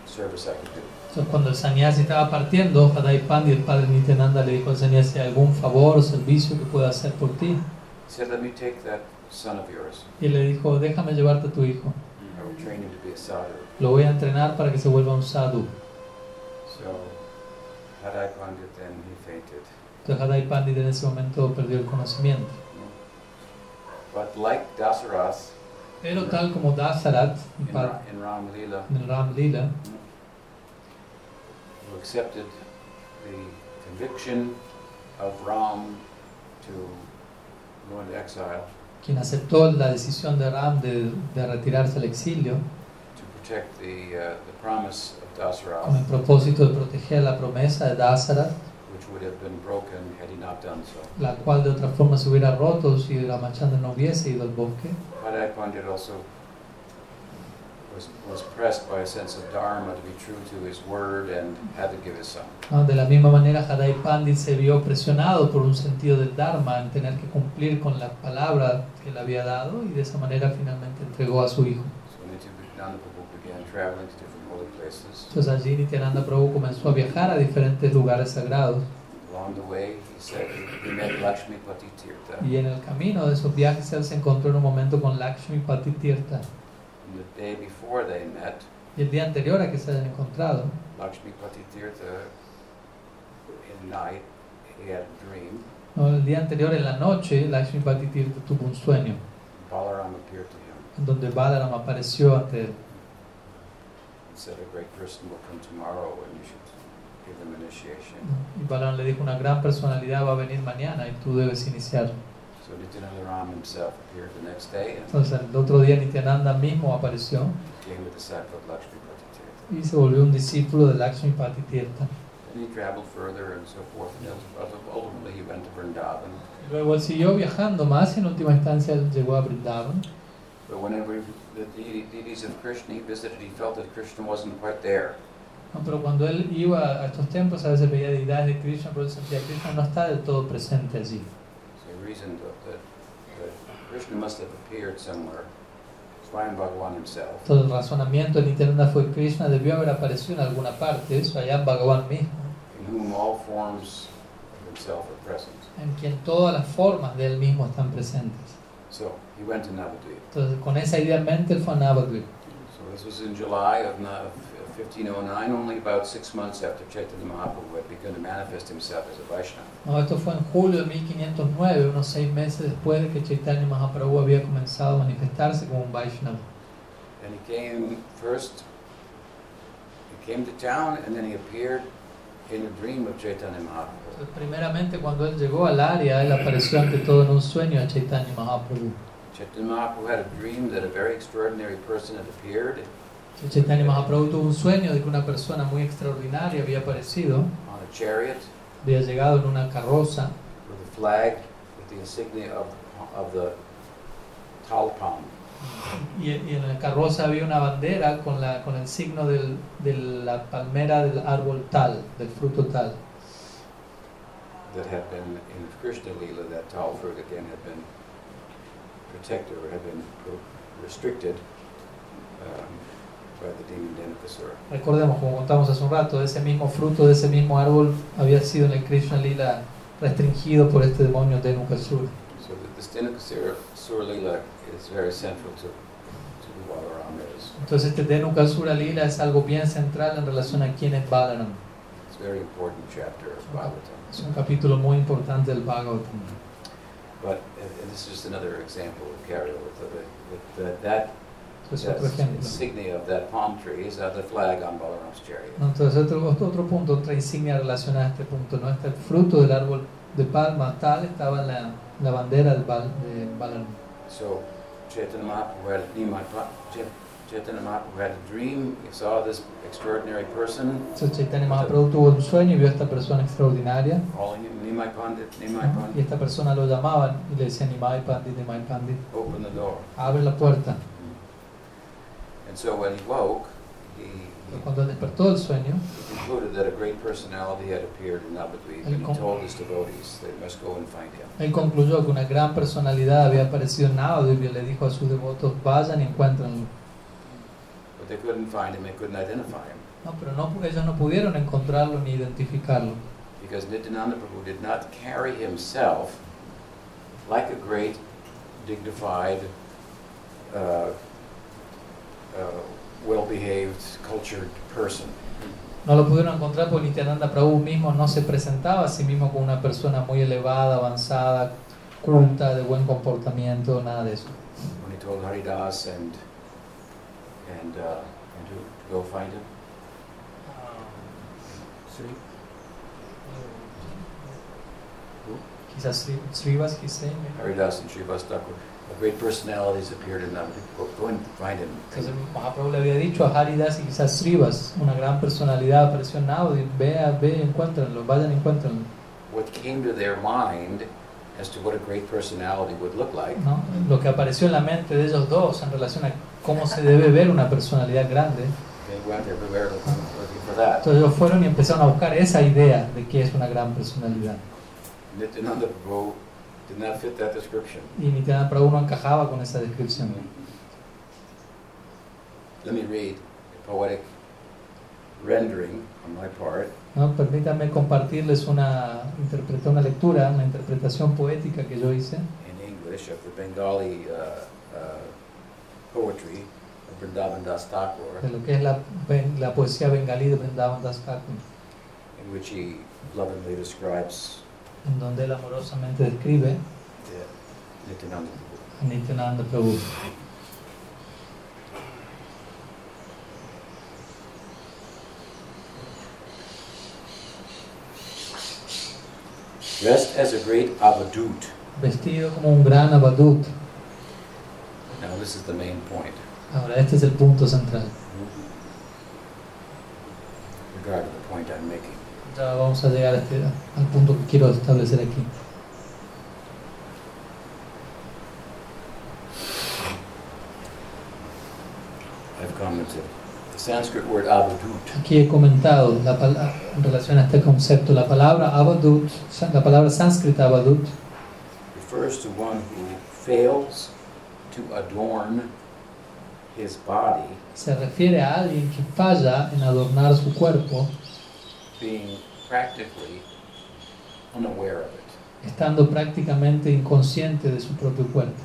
service I can do? Entonces, cuando el sannyasi estaba partiendo, Hadai Pandit, el padre Nityananda, le dijo al sannyasi algún favor o servicio que pueda hacer por ti. He said, let me take that son of yours. Y le dijo, déjame llevarte a tu hijo. I will train him to be a sadhu. Lo voy a entrenar para que se vuelva un sadhu. So Hadai Pandit then he fainted. Entonces Hadai Pandit en ese momento perdió el conocimiento. But like Dasarath Pero tal como Dasarat, in, en Ra- in Ram Lila, el Ram Lila, who accepted the conviction of Ram to go into exile quien aceptó la decisión de Ram de, de retirarse al exilio to protect the, uh, the promise of con el Dasarath, propósito de proteger la promesa de Dasarat, which would have been broken had he not done so. la cual de otra forma se hubiera roto si Ramachandra no hubiese ido al bosque. Hadai Pandit De la misma manera, Hadai Pandit se vio presionado por un sentido del Dharma en tener que cumplir con la palabra que le había dado y de esa manera finalmente entregó a su hijo. So Nityananda Prabhu began traveling to different holy places. Entonces allí Nityananda Prabhu comenzó a viajar a diferentes lugares sagrados Along the way, he said he met Lakshmi Pati Tirtha. y en el camino de esos viajes él se encontró en un momento con Lakshmi Tirtha. The day before they met, Y el día anterior a que se hayan encontrado, Lakshmi Pati Tirtha, in night, he had a dream. ¿no? el día anterior en la noche, Lakshmi tuvo un sueño Balaram appeared to him en donde Balaram apareció ante él and said, A great person will come tomorrow and you should give them initiation. ¿no? y Balaram le dijo una gran personalidad va a venir mañana y tú debes iniciar. So Nityananda himself appeared the next day and Entonces el otro día Nityananda mismo apareció became a disciple of Lakshmi Pati Tirtha. y se volvió un discípulo de Lakshmi Pati Tirtha. And he traveled further and so forth, and ultimately he went to Vrindavan. Luego él siguió viajando más y en última instancia llegó a Brindavan. But whenever the deities of Krishna he visited, he felt that Krishna wasn't quite there. No, pero cuando él iba a estos templos a veces veía deidades de Krishna, pero él sentía que Krishna no está del todo presente allí. Reasoned that, that, that Krishna must have appeared somewhere, Swayam Todo el razonamiento de Nityananda fue Krishna debió haber aparecido en alguna parte, en Bhagavan mismo, in whom all forms of himself are present. en quien todas las formas de él mismo están presentes. So he went to Navadvip. Entonces con esa idea en mente él fue a Navadvip. So this was in July of 1509, only about six months after Chaitanya Mahaprabhu had begun to manifest himself as a Vaishnava. No, esto fue en julio de 1509, unos seis meses después de que Chaitanya Mahaprabhu había comenzado a manifestarse como un Vaishnava. And he came first, he came to town and then he appeared in a dream of Chaitanya Mahaprabhu. Entonces, primeramente cuando él llegó al área, él apareció ante todo en un sueño a Chaitanya Mahaprabhu. Chaitanya Mahaprabhu had a dream that a very extraordinary person had appeared Chaitanya Mahaprabhu tuvo un sueño de que una persona muy extraordinaria había aparecido, on a chariot había llegado en una carroza with a flag with the insignia of, of the talpam. y, en la carroza había una bandera con, la, con el signo del- de la palmera del árbol tal, del fruto tal. that had been in Krishna Lila, that tall fruit again had been protected or had been restricted um, Recordemos, como contamos hace un rato, ese mismo fruto de ese mismo árbol había sido en el Krishna Lila restringido por este demonio Denukasura. So that this Denukasura Sura Lila is very central to, to who Balaram is. Entonces este Denukasura Lila es algo bien central en relación a quién es Balaram. It's a very important chapter of Bhagavatam. Es un capítulo muy importante del Bhagavatam. But, and, this is just another example of carryover. So that, that, that, Es that otro ejemplo. insignia of that palm tree is the flag on Balaram's chariot. No, Entonces otro, otro punto, otra insignia relacionada a este punto, ¿no? Este el fruto del árbol de palma tal estaba en la, la bandera del Bal- de Balaram. So Chaitanya Mahaprabhu had, Pa- Chait- Chaitanya Mahaprabhu had a dream, he saw this extraordinary person, Entonces Chaitanya Mahaprabhu tuvo un sueño y vio a esta persona extraordinaria calling him Nimai Pandit, Nimai ¿no? y Pandit, esta persona lo llamaban y le decían Nimai Pandit, Nimai Pandit, open the door. abre la puerta. So when he woke, he, cuando despertó del sueño, he concluded that a great personality had appeared in and he told his devotees they must go and find him. él concluyó que una gran personalidad había aparecido en y le dijo a sus devotos, vayan y encuéntrenlo. But they couldn't find him, they couldn't identify him, No, pero no, ellos no pudieron encontrarlo ni identificarlo. because Nityananda Prabhu did not carry himself like a great, dignified, uh, cultured person. No lo pudieron encontrar porque Nityananda Prabhu mismo no se presentaba a sí mismo como una persona muy elevada, avanzada, culta, de buen comportamiento, nada de eso. When he told Haridas and and uh, and who to go find him, Quizás Sri- Srivas, quizás. Haridas and Srivas Thakur, great personalities appeared in them. Go, and find him. Entonces Mahaprabhu le había dicho a Haridas y quizás Srivas, una gran personalidad apareció en Navadvip, vea, ve, encuéntrenlo, vayan encuéntrenlo. What came to their mind as to what a great personality would look like ¿no? Lo que apareció en la mente de ellos dos en relación a cómo se debe ver una personalidad grande. They went everywhere looking, looking for that. Entonces ellos fueron y empezaron a buscar esa idea de qué es una gran personalidad. Nityananda Prabhu did not fit that description. Y Nityananda Prabhu no encajaba con esa descripción. let me read a poetic rendering on my part. ¿no? Permítanme compartirles una, interpreta- una lectura, una interpretación poética que yo hice in English of the Bengali uh, uh, poetry of Vrindavan Das Thakur, de lo que es la, la poesía bengalí de Vrindavan Das Thakur, in which he lovingly describes en donde él amorosamente describe a Nityananda Prabhu. Dressed as a great avadut. Vestido como un gran abadut. Now, this is the main point Ahora, este es el punto central. regard to the point I'm making. Ya vamos a llegar a este- al punto que quiero establecer aquí. I've commented. The Sanskrit word avadut Aquí he comentado la pala- en relación a este concepto, la palabra abadut, la palabra sánscrita abadut, refers to one who fails to adorn his body, se refiere a alguien que falla en adornar su cuerpo, being practically unaware of it. estando prácticamente inconsciente de su propio cuerpo.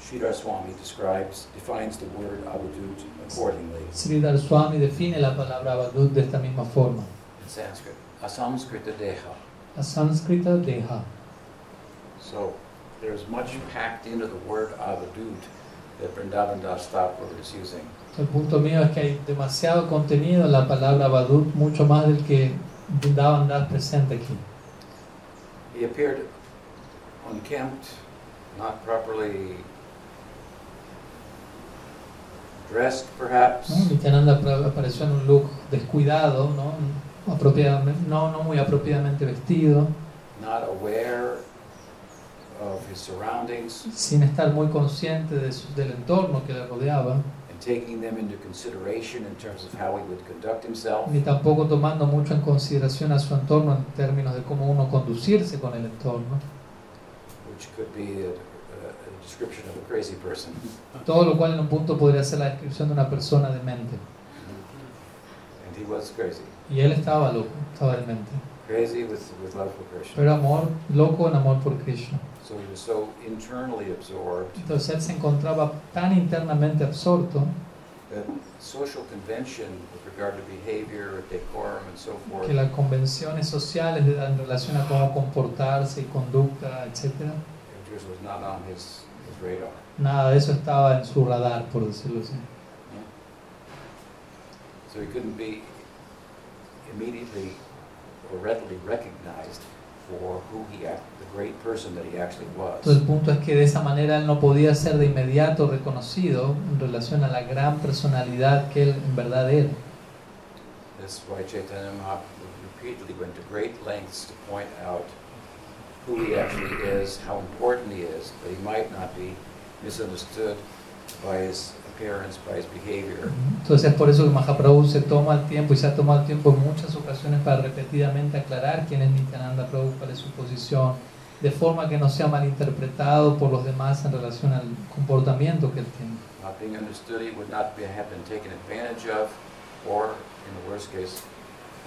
Sridhar Swami describes, defines the word avadut accordingly Sridhar Swami define la palabra abadut de esta misma forma. in Sanskrit. Asamskrita deha. La sánscrita deha. So there's much packed into the word avadut that Vrindavan Das Thakur is using. El punto mío es que hay demasiado contenido en la palabra abadut, mucho más del que Vrindavan Das presente aquí. He appeared unkempt, not properly dressed perhaps, ¿no? Nityananda apareció en un look descuidado, ¿no? Apropiadamente- no, no muy apropiadamente vestido, not aware of his surroundings sin estar muy consciente de su- del entorno que le rodeaba, and taking them into consideration in terms of how he would conduct himself. ni tampoco tomando mucho en consideración a su entorno en términos de cómo uno conducirse con el entorno. which could be a, a, description of a crazy person. (laughs) Todo lo cual en un punto podría ser la descripción de una persona demente. And he was crazy. Y él estaba loco, estaba demente. Crazy with, with love for Krishna. Pero amor, loco en amor por Krishna. So he was so internally absorbed Entonces él se encontraba tan internamente absorto that social convention with regard to behavior, decorum, and so forth, que las convenciones sociales en relación a cómo comportarse y conducta, radar. nada de eso estaba en su radar, por decirlo así. So he couldn't be immediately or readily recognized for who he, act, the great person that he actually Entonces was. el punto es que de esa manera él no podía ser de inmediato reconocido en relación a la gran personalidad que él en verdad era. That's why Chaitanya Mahaprabhu repeatedly went to great lengths to point out who he actually is, how important he is, but he might not be misunderstood by his behavior. Entonces es por eso que Mahaprabhu se toma el tiempo y se ha tomado el tiempo en muchas ocasiones para repetidamente aclarar quién es Nityananda Prabhu, cuál es su posición, de forma que no sea malinterpretado por los demás en relación al comportamiento que él tiene. Not being understood, he would not be, have been taken advantage of, or in the worst case,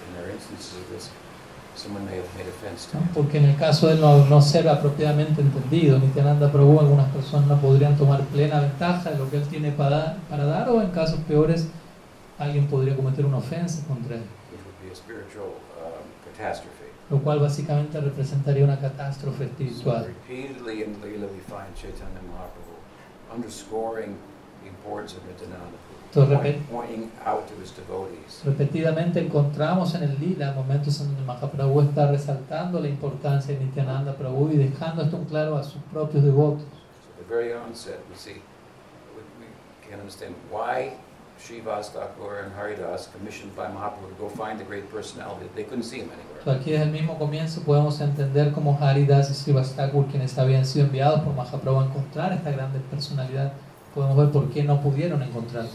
in their instances of this, Porque en el caso de no, no ser apropiadamente entendido, Nityananda Prabhu, algunas personas no podrían tomar plena ventaja de lo que él tiene para, para dar, o en casos peores, alguien podría cometer una ofensa contra él, um, lo cual básicamente representaría una catástrofe espiritual. repeatedly in we find Chaitanya Mahaprabhu underscoring the importance of Nityananda, Entonces, repet- repetidamente encontramos en el Lila momentos en donde Mahaprabhu está resaltando la importancia de Nityananda Prabhu y dejando esto en claro a sus propios devotos. So at the very onset, we see, we we can understand why Srivas Thakur and Haridas, commissioned by Mahaprabhu to go find the great personality, they couldn't see him anywhere. Entonces, aquí desde el mismo comienzo podemos entender cómo Haridas y Srivastakur, quienes habían sido enviados por Mahaprabhu a encontrar esta grande personalidad, podemos ver por qué no pudieron encontrarlo.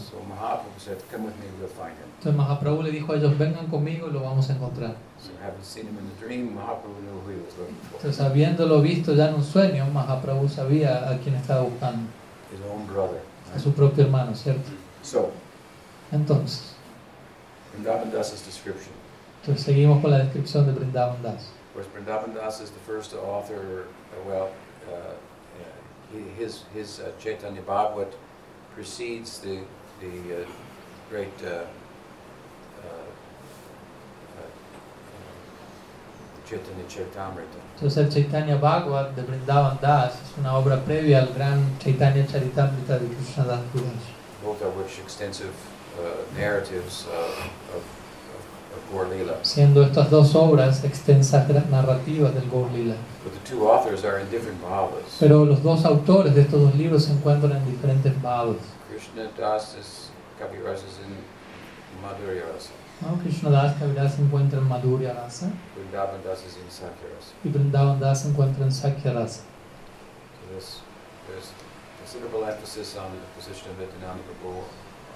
Entonces Mahaprabhu le dijo a ellos, vengan conmigo y lo vamos a encontrar. Entonces habiéndolo visto ya en un sueño, Mahaprabhu sabía a quién estaba buscando, a su propio hermano, ¿cierto? Entonces, Vrindavan entonces seguimos con la descripción de Brindavan Das. Vrindavan Das is the first author, well, uh, his, his uh, Chaitanya Bhagavat precedes the, the uh, great uh, uh, uh, Chaitanya Charitamrita. Entonces el Chaitanya Bhagavat de Brindavan Das es una obra previa al gran Chaitanya Charitamrita de Krishnadas both of which extensive uh, narratives of, Siendo estas dos obras extensas narrativas del Gaur Lila. Pero los dos autores de estos dos libros se encuentran en diferentes bhavas. Krishna Das is Kaviraj is in Madhurya Rasa. ¿no? Krishnadas Kaviraj se encuentra en Madhurya Rasa Vrindavan Das is in Sakya Rasa. y Brindavan Das se encuentra en Sakya Rasa. So there's, there's considerable emphasis on the position of Nityananda Prabhu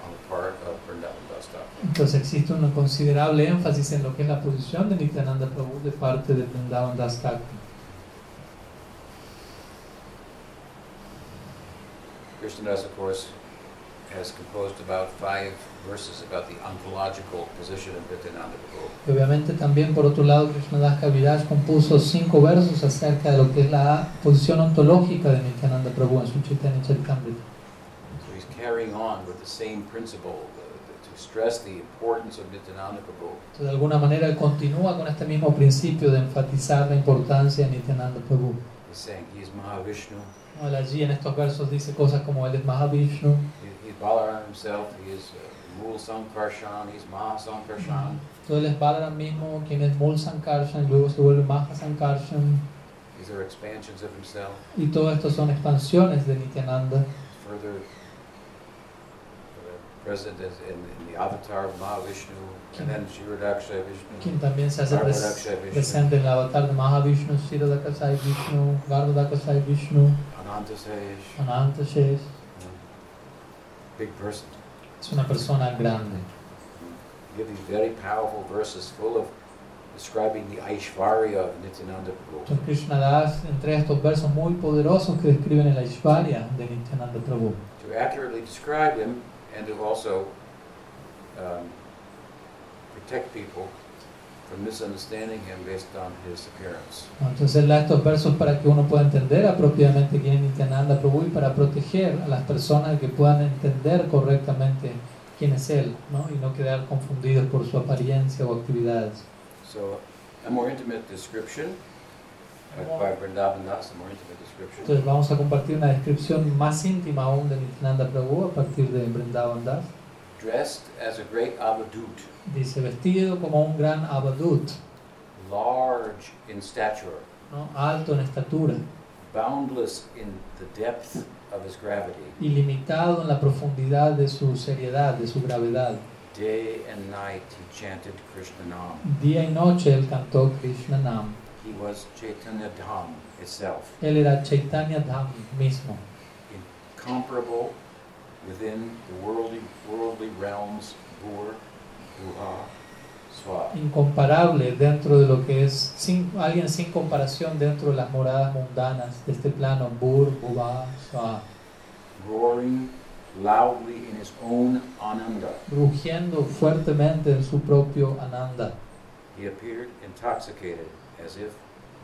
on the part of Vrindavan Das Thakur. Entonces existe un considerable énfasis en lo que es la posición de Nityananda Prabhu de parte de Brindavan Das Thakur. Krishna Das, of course, has composed about five verses about the ontological position of Nityananda Prabhu. Obviamente también por otro lado Krishnadas Kaviraj compuso cinco versos acerca de lo que es la posición ontológica de Nityananda Prabhu en su Chaitanya Charitamrita. Carrying on with the same principle to stress the importance of Nityananda Prabhu. Entonces, de alguna manera él continúa con este mismo principio de enfatizar la importancia de Nityananda Prabhu. He's saying he is Mahavishnu. Él allí en estos versos dice cosas como él es Mahavishnu, he, he's Balaram himself, he is uh, Mool Sankarshan, he's Maha Sankarshan. entonces él es Balaram mismo, quien es Sankarshan, luego se vuelve These are expansions of himself. y todo esto son expansiones de Nityananda. Further, present as in, in the avatar of Mahavishnu, and then Shirodakshaya quien Vishnu, también se hace presente en el avatar de Mahavishnu, Shirodakasai Vishnu, Garbhodakasai Vishnu, Anantasesh, Anantashesh. big person. Es una persona grande. You have these very powerful verses full of describing the Aishvarya of Nityananda Prabhu. Krishna Das entre estos versos muy poderosos que describen el Aishwarya de Nityananda Prabhu. To accurately describe him and to also um, protect people from misunderstanding him based on his appearance. Entonces estos versos para que uno pueda entender apropiadamente quién es Nityananda Prabhu y para proteger a las personas que puedan entender correctamente quién es él, ¿no? y no quedar confundidos por su apariencia o actividades. So, a more intimate description Entonces vamos a compartir una descripción más íntima aún de Nityananda Prabhu a partir de Vrindavan Das. Dressed as a great avadut, Dice, vestido como un gran abadut, large in stature, ¿no? alto en estatura, boundless in the depth of his gravity. ilimitado en la profundidad de su seriedad, de su gravedad. Day and night he chanted Krishna Nam. Día y noche él cantó Krishna Nam. He was Chaitanya Dham itself, Él era Chaitanya Dham mismo, incomparable within the worldly, worldly realms, Bur, Buha, Swa. incomparable dentro de lo que es sin, alguien sin comparación dentro de las moradas mundanas de este plano, Bur, Bhuva, Swa, roaring loudly in his own ananda. rugiendo fuertemente en su propio Ananda. He appeared intoxicated as if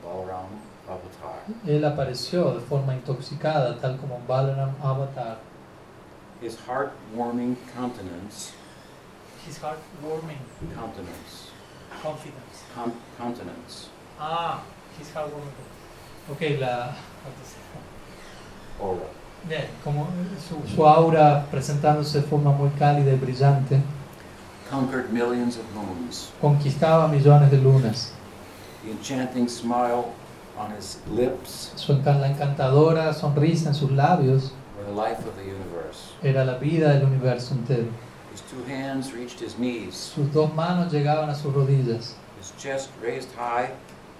Balaram Avatar. Él apareció de forma intoxicada, tal como Balaram Avatar. His heart-warming countenance, His heart warming countenance, confidence. con- countenance, Ah, his heart warming. Ok, la. aura, Bien, como su, su aura presentándose de forma muy cálida y brillante, conquered millions of moons. conquistaba millones de lunas. The enchanting smile on his lips. Su la encantadora sonrisa en sus labios were the life of the universe. era la vida del universo entero. His two hands reached his knees, Sus dos manos llegaban a sus rodillas, his chest raised high,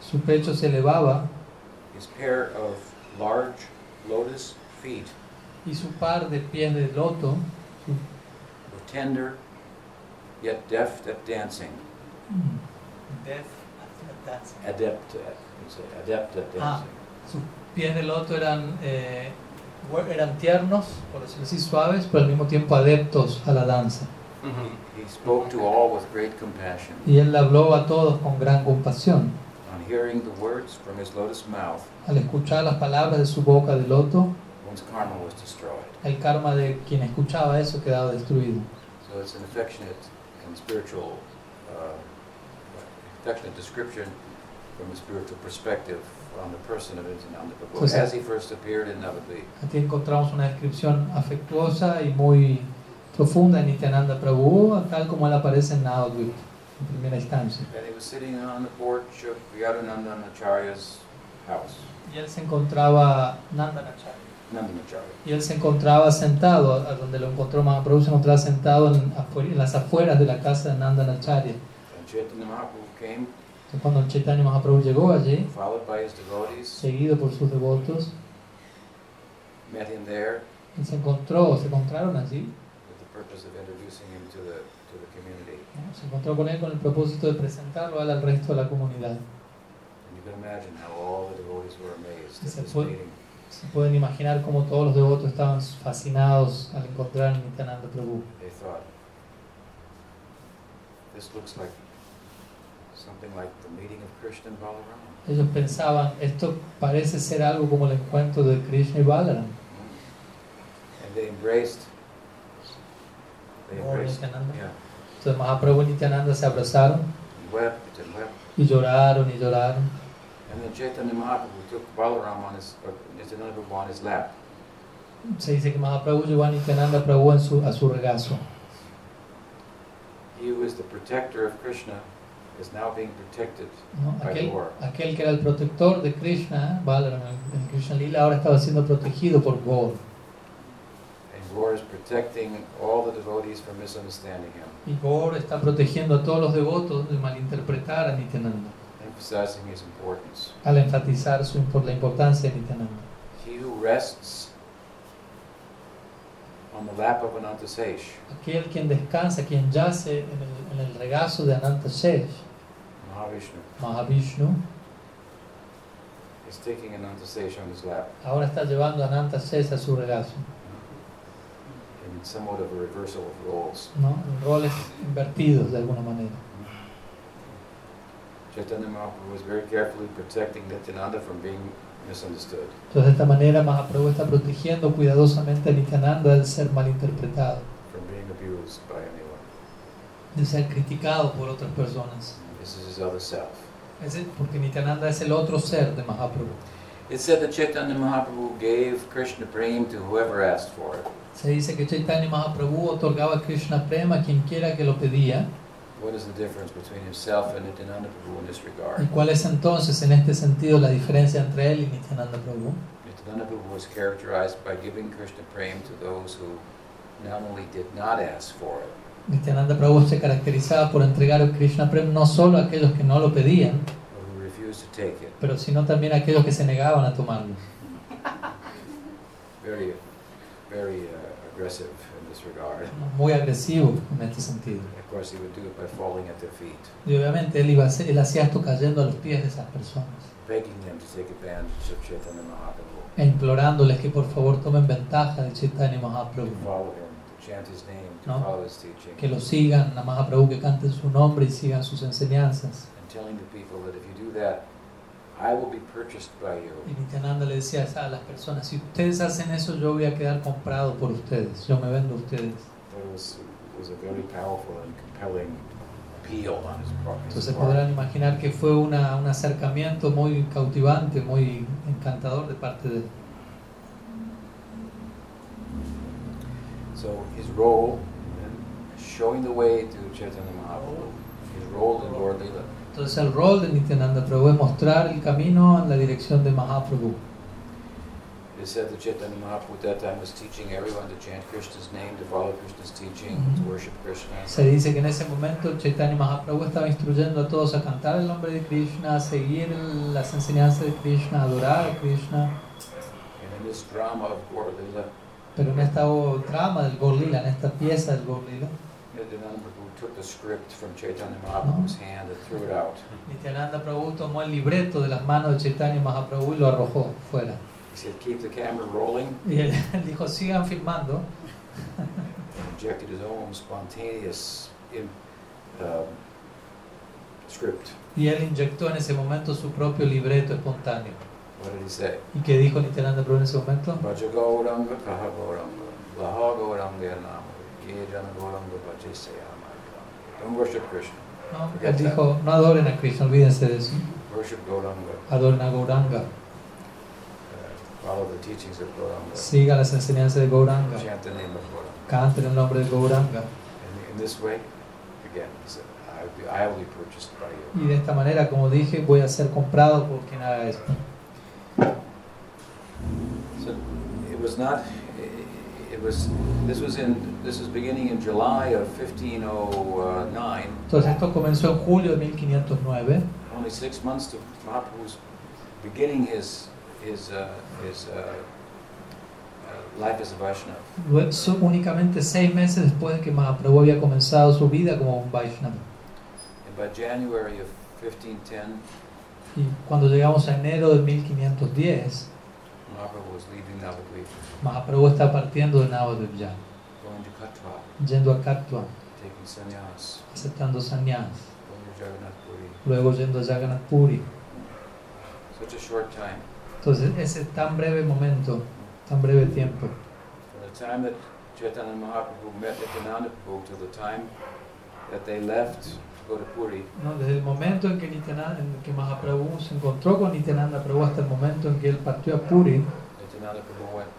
su pecho se elevaba. His pair of large lotus feet y su par de pies de loto, su- were tender yet deft at dancing, adept at, say, adept at Ah. dancing. sus pies de loto eran eh, eran tiernos, por decirlo así, suaves, pero al mismo tiempo adeptos a la danza. He spoke to all with great compassion. Y él habló a todos con gran compasión. On hearing the words from his lotus mouth, Al escuchar las palabras de su boca de loto, one's karma was destroyed. el karma de quien escuchaba eso quedaba destruido. So it's an affectionate and spiritual, uh, description from a spiritual perspective on the person of Nityananda As he first appeared in Navadvip. Aquí encontramos una descripción afectuosa y muy profunda en Nityananda Prabhu, tal como él aparece en Navadvip, en primera instancia. And he was sitting on the porch of Yadunandan Acharya's house. Y él se encontraba, Nandanacharya, y él se encontraba sentado, a donde lo encontró Mahaprabhu, se encontraba sentado en, las afueras de la casa de Nandanacharya. And Chaitanya Mahaprabhu came, Entonces, cuando el Chaitanya Mahaprabhu llegó allí, followed by his devotees, seguido por sus devotos, met him there se encontró, se encontraron allí, with the purpose of introducing him to the, to the community. ¿no? se encontró con él con el propósito de presentarlo a él al resto de la comunidad. And you can imagine how all the devotees were amazed this meeting. Se pueden imaginar cómo todos los devotos estaban fascinados al encontrar a Nityananda Prabhu. They thought, this looks like something like the meeting of Krishna and Balaram. Ellos pensaban, esto parece ser algo como el encuentro de Krishna y Balaram. And they embraced, they embraced, yeah, Entonces Mahaprabhu y Nityananda se abrazaron and wept and wept. y lloraron y lloraron. And then Chaitanya Mahaprabhu took Balaram on his, or Nityananda Prabhu on his lap. Se dice que Mahaprabhu llevó a Nityananda Prabhu en su, a su regazo. He the protector of Krishna is now being protected ¿no? by the Aquel, Lord. aquel que era el protector de Krishna, Balaram, en Krishna Lila, ahora estaba siendo protegido por Gaur. And Lord is protecting all the devotees from misunderstanding him, Y Gaur está protegiendo a todos los devotos de malinterpretar a Nityananda, emphasizing his importance. al enfatizar su, impor- la importancia de Nityananda. He who rests on the lap of Anantasesh, Aquel quien descansa, quien yace en el, en el regazo de Ananta Shesh, Mahavishnu, Mahavishnu, is taking Anantasesh on his lap ahora está llevando a Ananta Shesh a su regazo. in somewhat of a reversal of roles. ¿no? Roles invertidos de alguna manera. Chaitanya Mahaprabhu was very carefully protecting Nityananda from being misunderstood. Entonces de esta manera Mahaprabhu está protegiendo cuidadosamente a Nityananda del ser malinterpretado, from being abused by anyone. de ser criticado por otras personas. This is his other self. Ese- porque Nityananda es el otro ser de Mahaprabhu. It said that Chaitanya Mahaprabhu gave Krishna Prem to whoever asked for it. Se dice que Chaitanya Mahaprabhu otorgaba Krishna Prema a quien quiera que lo pedía. What is the difference between himself and Nityananda Prabhu in this ¿Y regard? cuál es entonces en este sentido la diferencia entre él y Nityananda Prabhu? Nityananda Prabhu was characterized by giving Krishna Prem to those who not only did not ask for it, Nityananda Prabhu se caracterizaba por entregar el Krishna Prem no solo a aquellos que no lo pedían, pero sino también a aquellos que se negaban a tomarlo. Very, very uh, aggressive in this regard. Muy agresivo en este sentido. Of course, he would do it by falling at their feet, Y obviamente él, iba a hacer- él hacía esto cayendo a los pies de esas personas begging them to take advantage of Chaitanya Mahaprabhu, e implorándoles que por favor tomen ventaja de Chaitanya Mahaprabhu, to follow him, No. que lo sigan a Mahaprabhu, que canten su nombre y sigan sus enseñanzas. Y Nityananda le decía a las personas, si ustedes hacen eso yo voy a quedar comprado por ustedes, yo me vendo a ustedes. Entonces podrán imaginar que fue una, un acercamiento muy cautivante, muy encantador de parte de él. So his role in showing the way to Chaitanya Mahaprabhu, his role in Lord Lila, Entonces el rol de Nityananda Prabhu es mostrar el camino en la dirección de Mahaprabhu. it is said that Chaitanya Mahaprabhu at that time was teaching everyone to chant Krishna's name, to follow Krishna's teaching, to worship Krishna. Se dice que en ese momento Chaitanya Mahaprabhu estaba instruyendo a todos a cantar el nombre de Krishna, a seguir las enseñanzas de Krishna, a adorar a Krishna. And in this drama of Gaur Lila, Pero en esta trama del Gorlila, en esta pieza del Gorlila, Nityananda Prabhu tomó el libreto de las manos de Chaitanya Mahaprabhu y lo arrojó fuera. He said, keep the camera rolling. Y él (laughs) dijo, sigan filmando. and injected his own spontaneous in, um, script. Y él inyectó en ese momento su propio libreto espontáneo. What did he say? ¿Y qué dijo Nityananda Prabhu en ese momento? Bhaja Gauranga Kaha Gauranga Laha Gauranga Nama Ye Jana Gauranga Bhaja Sayama Don't worship Krishna. No, él dijo, no adoren a Krishna, olvídense de eso. Worship Gauranga. Adoren a Gauranga. Uh, follow the teachings of Gauranga. Siga las enseñanzas de Gauranga. Chant the name of Gauranga. Canten el nombre de Gauranga. And in this way, again, be, I will be purchased by you. Y de esta manera, como dije, voy a ser comprado por quien haga esto. So it was not, it was, this was in, this was beginning in July of 1509, Entonces esto comenzó en julio de 1509, only six months to Mahaprabhu's beginning his, his, uh, his uh, uh, life as a Vaishnava. Únicamente seis meses después de que Mahaprabhu había comenzado su vida como un Vaishnava. And by January of 1510, Y cuando llegamos a enero de 1510, Mahaprabhu was leaving Navadvip, Mahaprabhu está partiendo de Navadvip ya, going to Katwa, yendo a Katwa, taking sannyas, aceptando sannyas, going to Jagannath Puri. luego yendo a Jagannath Puri. Such a short time. Entonces ese tan breve momento, tan breve tiempo, From the time that Chaitanya Mahaprabhu met Nityananda Prabhu to the time that they left go to Puri, ¿no? desde el momento en que, Nityananda, en que Mahaprabhu se encontró con Nityananda Prabhu hasta el momento en que él partió a Puri, Nityananda Prabhu went,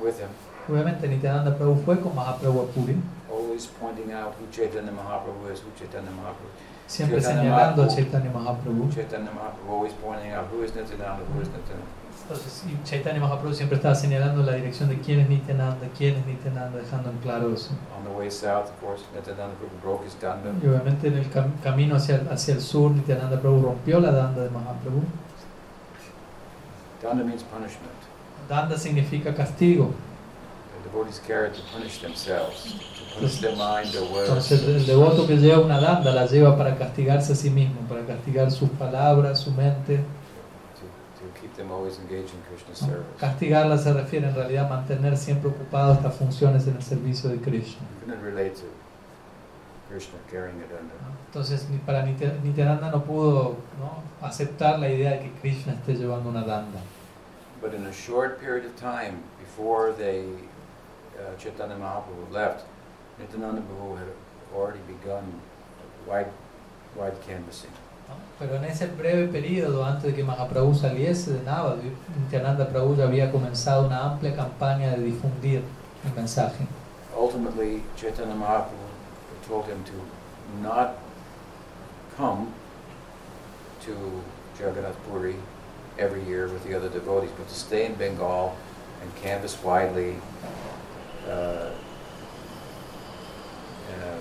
with him, obviamente Nityananda Prabhu fue con Mahaprabhu a Puri, always pointing out who Chaitanya Mahaprabhu is, who Chaitanya Mahaprabhu siempre Chaitanya señalando a. Chaitanya Mahaprabhu. Chaitanya Mahaprabhu always pointing out who is Nityananda, who is Nityananda. Entonces, Chaitanya Mahaprabhu siempre estaba señalando la dirección de quién es Nityananda, quién es Nityananda, dejando en claro eso. On the way south, of course, Nityananda Prabhu broke his danda. Y obviamente en el cam- camino hacia, hacia el sur, Nityananda Prabhu rompió la danda de Mahaprabhu. Danda means punishment. Danda significa castigo. The devotees carry to punish themselves, to punish their mind, their words, Entonces el, el devoto que lleva una danda la lleva para castigarse a sí mismo, para castigar sus palabras, su mente. Them always engaged in Krishna's service. Castigarla se refiere en realidad a mantener siempre ocupado estas funciones en el servicio de Krishna. You couldn't relate to Krishna carrying a danda. ¿no? Entonces ni- para Nitya- Nityananda no pudo ¿no? aceptar la idea de que Krishna esté llevando una danda. But in a short period of time before they, uh, Chaitanya Mahaprabhu left, Nityananda Prabhu had already begun wide, wide canvassing. Pero en ese breve periodo, antes de que Mahaprabhu saliese de Navadvip, Nityananda Prabhu ya había comenzado una amplia campaña de difundir el mensaje. Ultimately, Chaitanya Mahaprabhu told him to not come to Jagannath Puri every year with the other devotees, but to stay in Bengal and canvass widely uh, uh,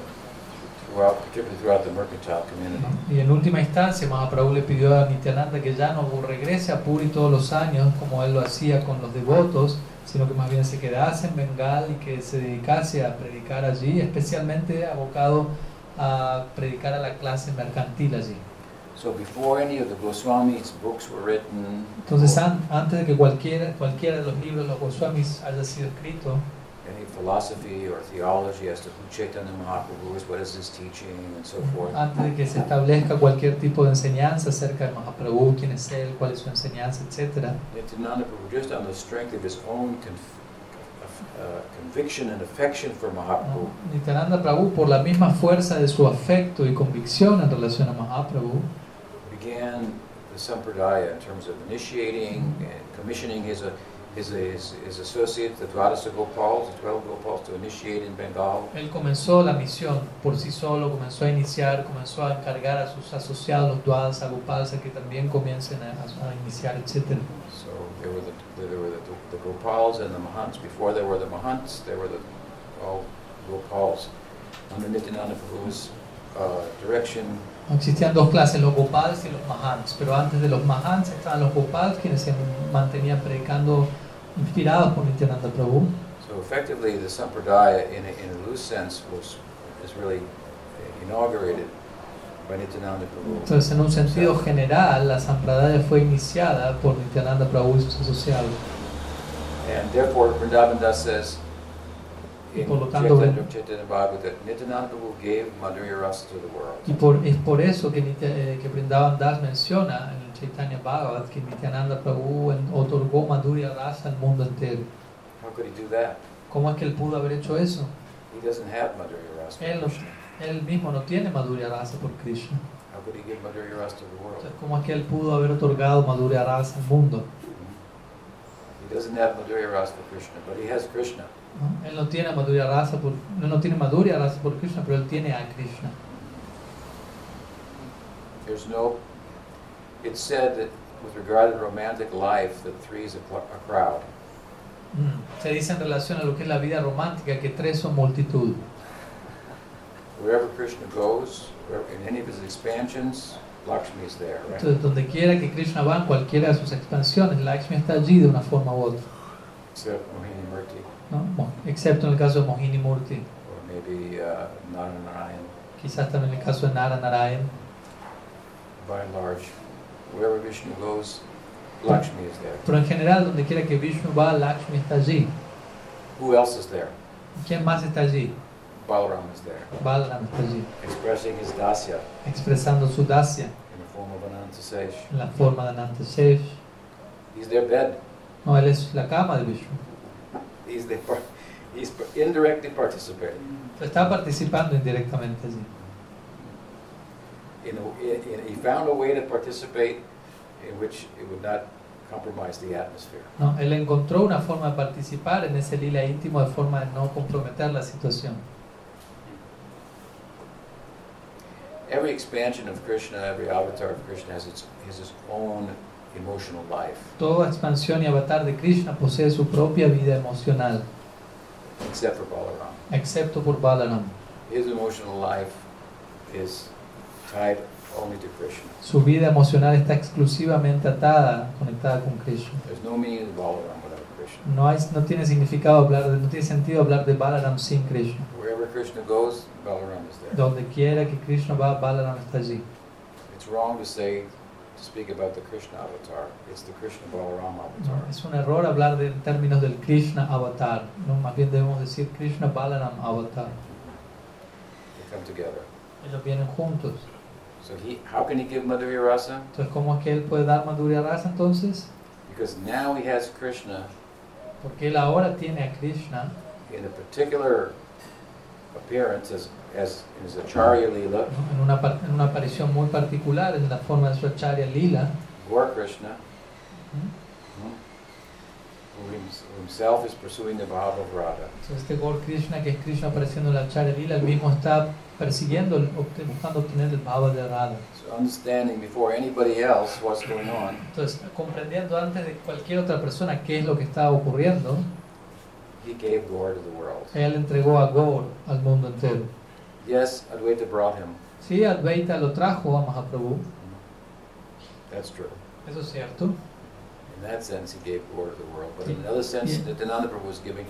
throughout, particularly throughout the mercantile community. ¿no? Y en última instancia, Mahaprabhu le pidió a Nityananda que ya no regrese a Puri todos los años, como él lo hacía con los devotos, sino que más bien se quedase en Bengal y que se dedicase a predicar allí, especialmente abocado a predicar a la clase mercantil allí. So before any of the Goswamis' books were written, Entonces, an- antes de que cualquiera, cualquiera de los libros de los Goswamis haya sido escrito, any philosophy or theology as to who Chaitanya Mahaprabhu is, what is his teaching, and so forth, antes de que se establezca cualquier tipo de enseñanza acerca de Mahaprabhu, quién es él, cuál es su enseñanza, etc. Nityananda Prabhu, just on the strength of his own conf- uh, conviction and affection for Mahaprabhu, Nityananda Prabhu, por la misma fuerza de su afecto y convicción en relación a Mahaprabhu, began the sampradaya in terms of initiating and commissioning his, uh, his, his, his associates, the Dwadasa Gopals, the 12 Gopals, to initiate in Bengal. él comenzó la misión por sí solo, comenzó a iniciar, comenzó a encargar a sus asociados, los Dwadas, Gopals, a que también comiencen a, a iniciar, etc. So there were the, there were the, the Gopals and the Mahants. Before there were the Mahants, there were the all Gopals. Under Nityananda Prabhu's uh, direction, Existían dos clases, los Gopals y los Mahants, pero antes de los Mahants estaban los Gopals, quienes se mantenían predicando inspirados por Nityananda Prabhu. so effectively the sampradaya, in a, in a loose sense, was is really inaugurated by Nityananda Prabhu. Entonces, en un sentido general, la Sampradaya fue iniciada por Nityananda Prabhu y sus asociados. And therefore, Vrindavan Das says Y in por lo tanto. Y por, es por eso que, eh, que Vrindavan Das menciona en Chaitanya Bhagavat que Nityananda Prabhu otorgó Madhurya Rasa al mundo entero. How could he do that? ¿Cómo es que él pudo haber hecho eso? He doesn't have Madhurya Rasa. Él, él mismo no tiene Madhurya Rasa por Krishna. How could he give Madhurya Rasa to the world? Entonces, ¿cómo es que él pudo haber otorgado Madhurya Rasa al mundo? He doesn't have Madhurya Rasa for Krishna, but he has Krishna. ¿no? Él no tiene Madhurya Rasa por, él no tiene Madhurya Rasa por Krishna, pero él tiene a Krishna. There's no. It's said that with regard to romantic life, that three is a, a crowd. Mm. Se dice en relación a lo que es la vida romántica que tres son multitud. Wherever Krishna goes, wherever, in any of his expansions, Lakshmi is there, right? Entonces, donde quiera que Krishna va, cualquiera de sus expansiones, Lakshmi está allí de una forma u otra. Except Mohini Murti, ¿no? Excepto en el caso de Mohini Murti, or maybe uh, Narayana. quizás también en el caso de Nara Narayan. By and large, wherever Vishnu goes, Lakshmi is there. Pero en general, donde quiera que Vishnu va, Lakshmi está allí. Who else is there? ¿Quién más está allí? Balaram is there, Balaram está allí, expressing his dasya expresando su dasya in the form of Ananta Sesh. en la forma de Anantashesh. He's their bed. No, él es la cama de Vishnu. He's the he's indirectly participating. Está participando indirectamente allí. In a, in, in, he found a way to participate in which it would not compromise the atmosphere. ¿no? Él encontró una forma de participar en ese lila íntimo de forma de no comprometer la situación. Every expansion of Krishna, every avatar of Krishna has its, has its own emotional life, Toda expansión y avatar de Krishna posee su propia vida emocional, except for Balaram. excepto por Balaram. His emotional life is tied only to Krishna. Su vida emocional está exclusivamente atada, conectada con Krishna. There's no meaning Balaram without Krishna. No, hay, no tiene significado hablar de, no tiene sentido hablar de Balaram sin Krishna. Wherever Krishna goes, Balaram is there. Donde quiera que Krishna va, Balaram está allí. It's wrong to say, to speak about the Krishna avatar. It's the Krishna Balaram No, avatar. es un error hablar de, en términos del Krishna avatar. No, más bien debemos decir Krishna Balaram avatar. They come together. Ellos vienen juntos. So he, how can he give Madhurya Rasa? Entonces, ¿cómo es que él puede dar Madhurya Rasa entonces? Because now he has Krishna Porque él ahora tiene a Krishna in a particular appearance as, as in his Acharya ¿no? en, una, par- en una aparición muy particular en la forma de su Acharya Lila. Gaur Krishna. Who himself is pursuing the bhava of Radha. Entonces, este Gaur Krishna, que es Krishna apareciendo en la él mismo está persiguiendo, buscando obtener el Bhava de Radha. So understanding before anybody else what's going on, Entonces, comprendiendo antes de cualquier otra persona qué es lo que estaba ocurriendo, he gave Gaur to the world. él entregó a Gaur al mundo entero. Yes, Advaita brought him. Sí, Advaita lo trajo a Mahaprabhu, That's true. eso es cierto. In that sense, he gave Gaur to the world. But in another sense, Yeah. Nityananda was giving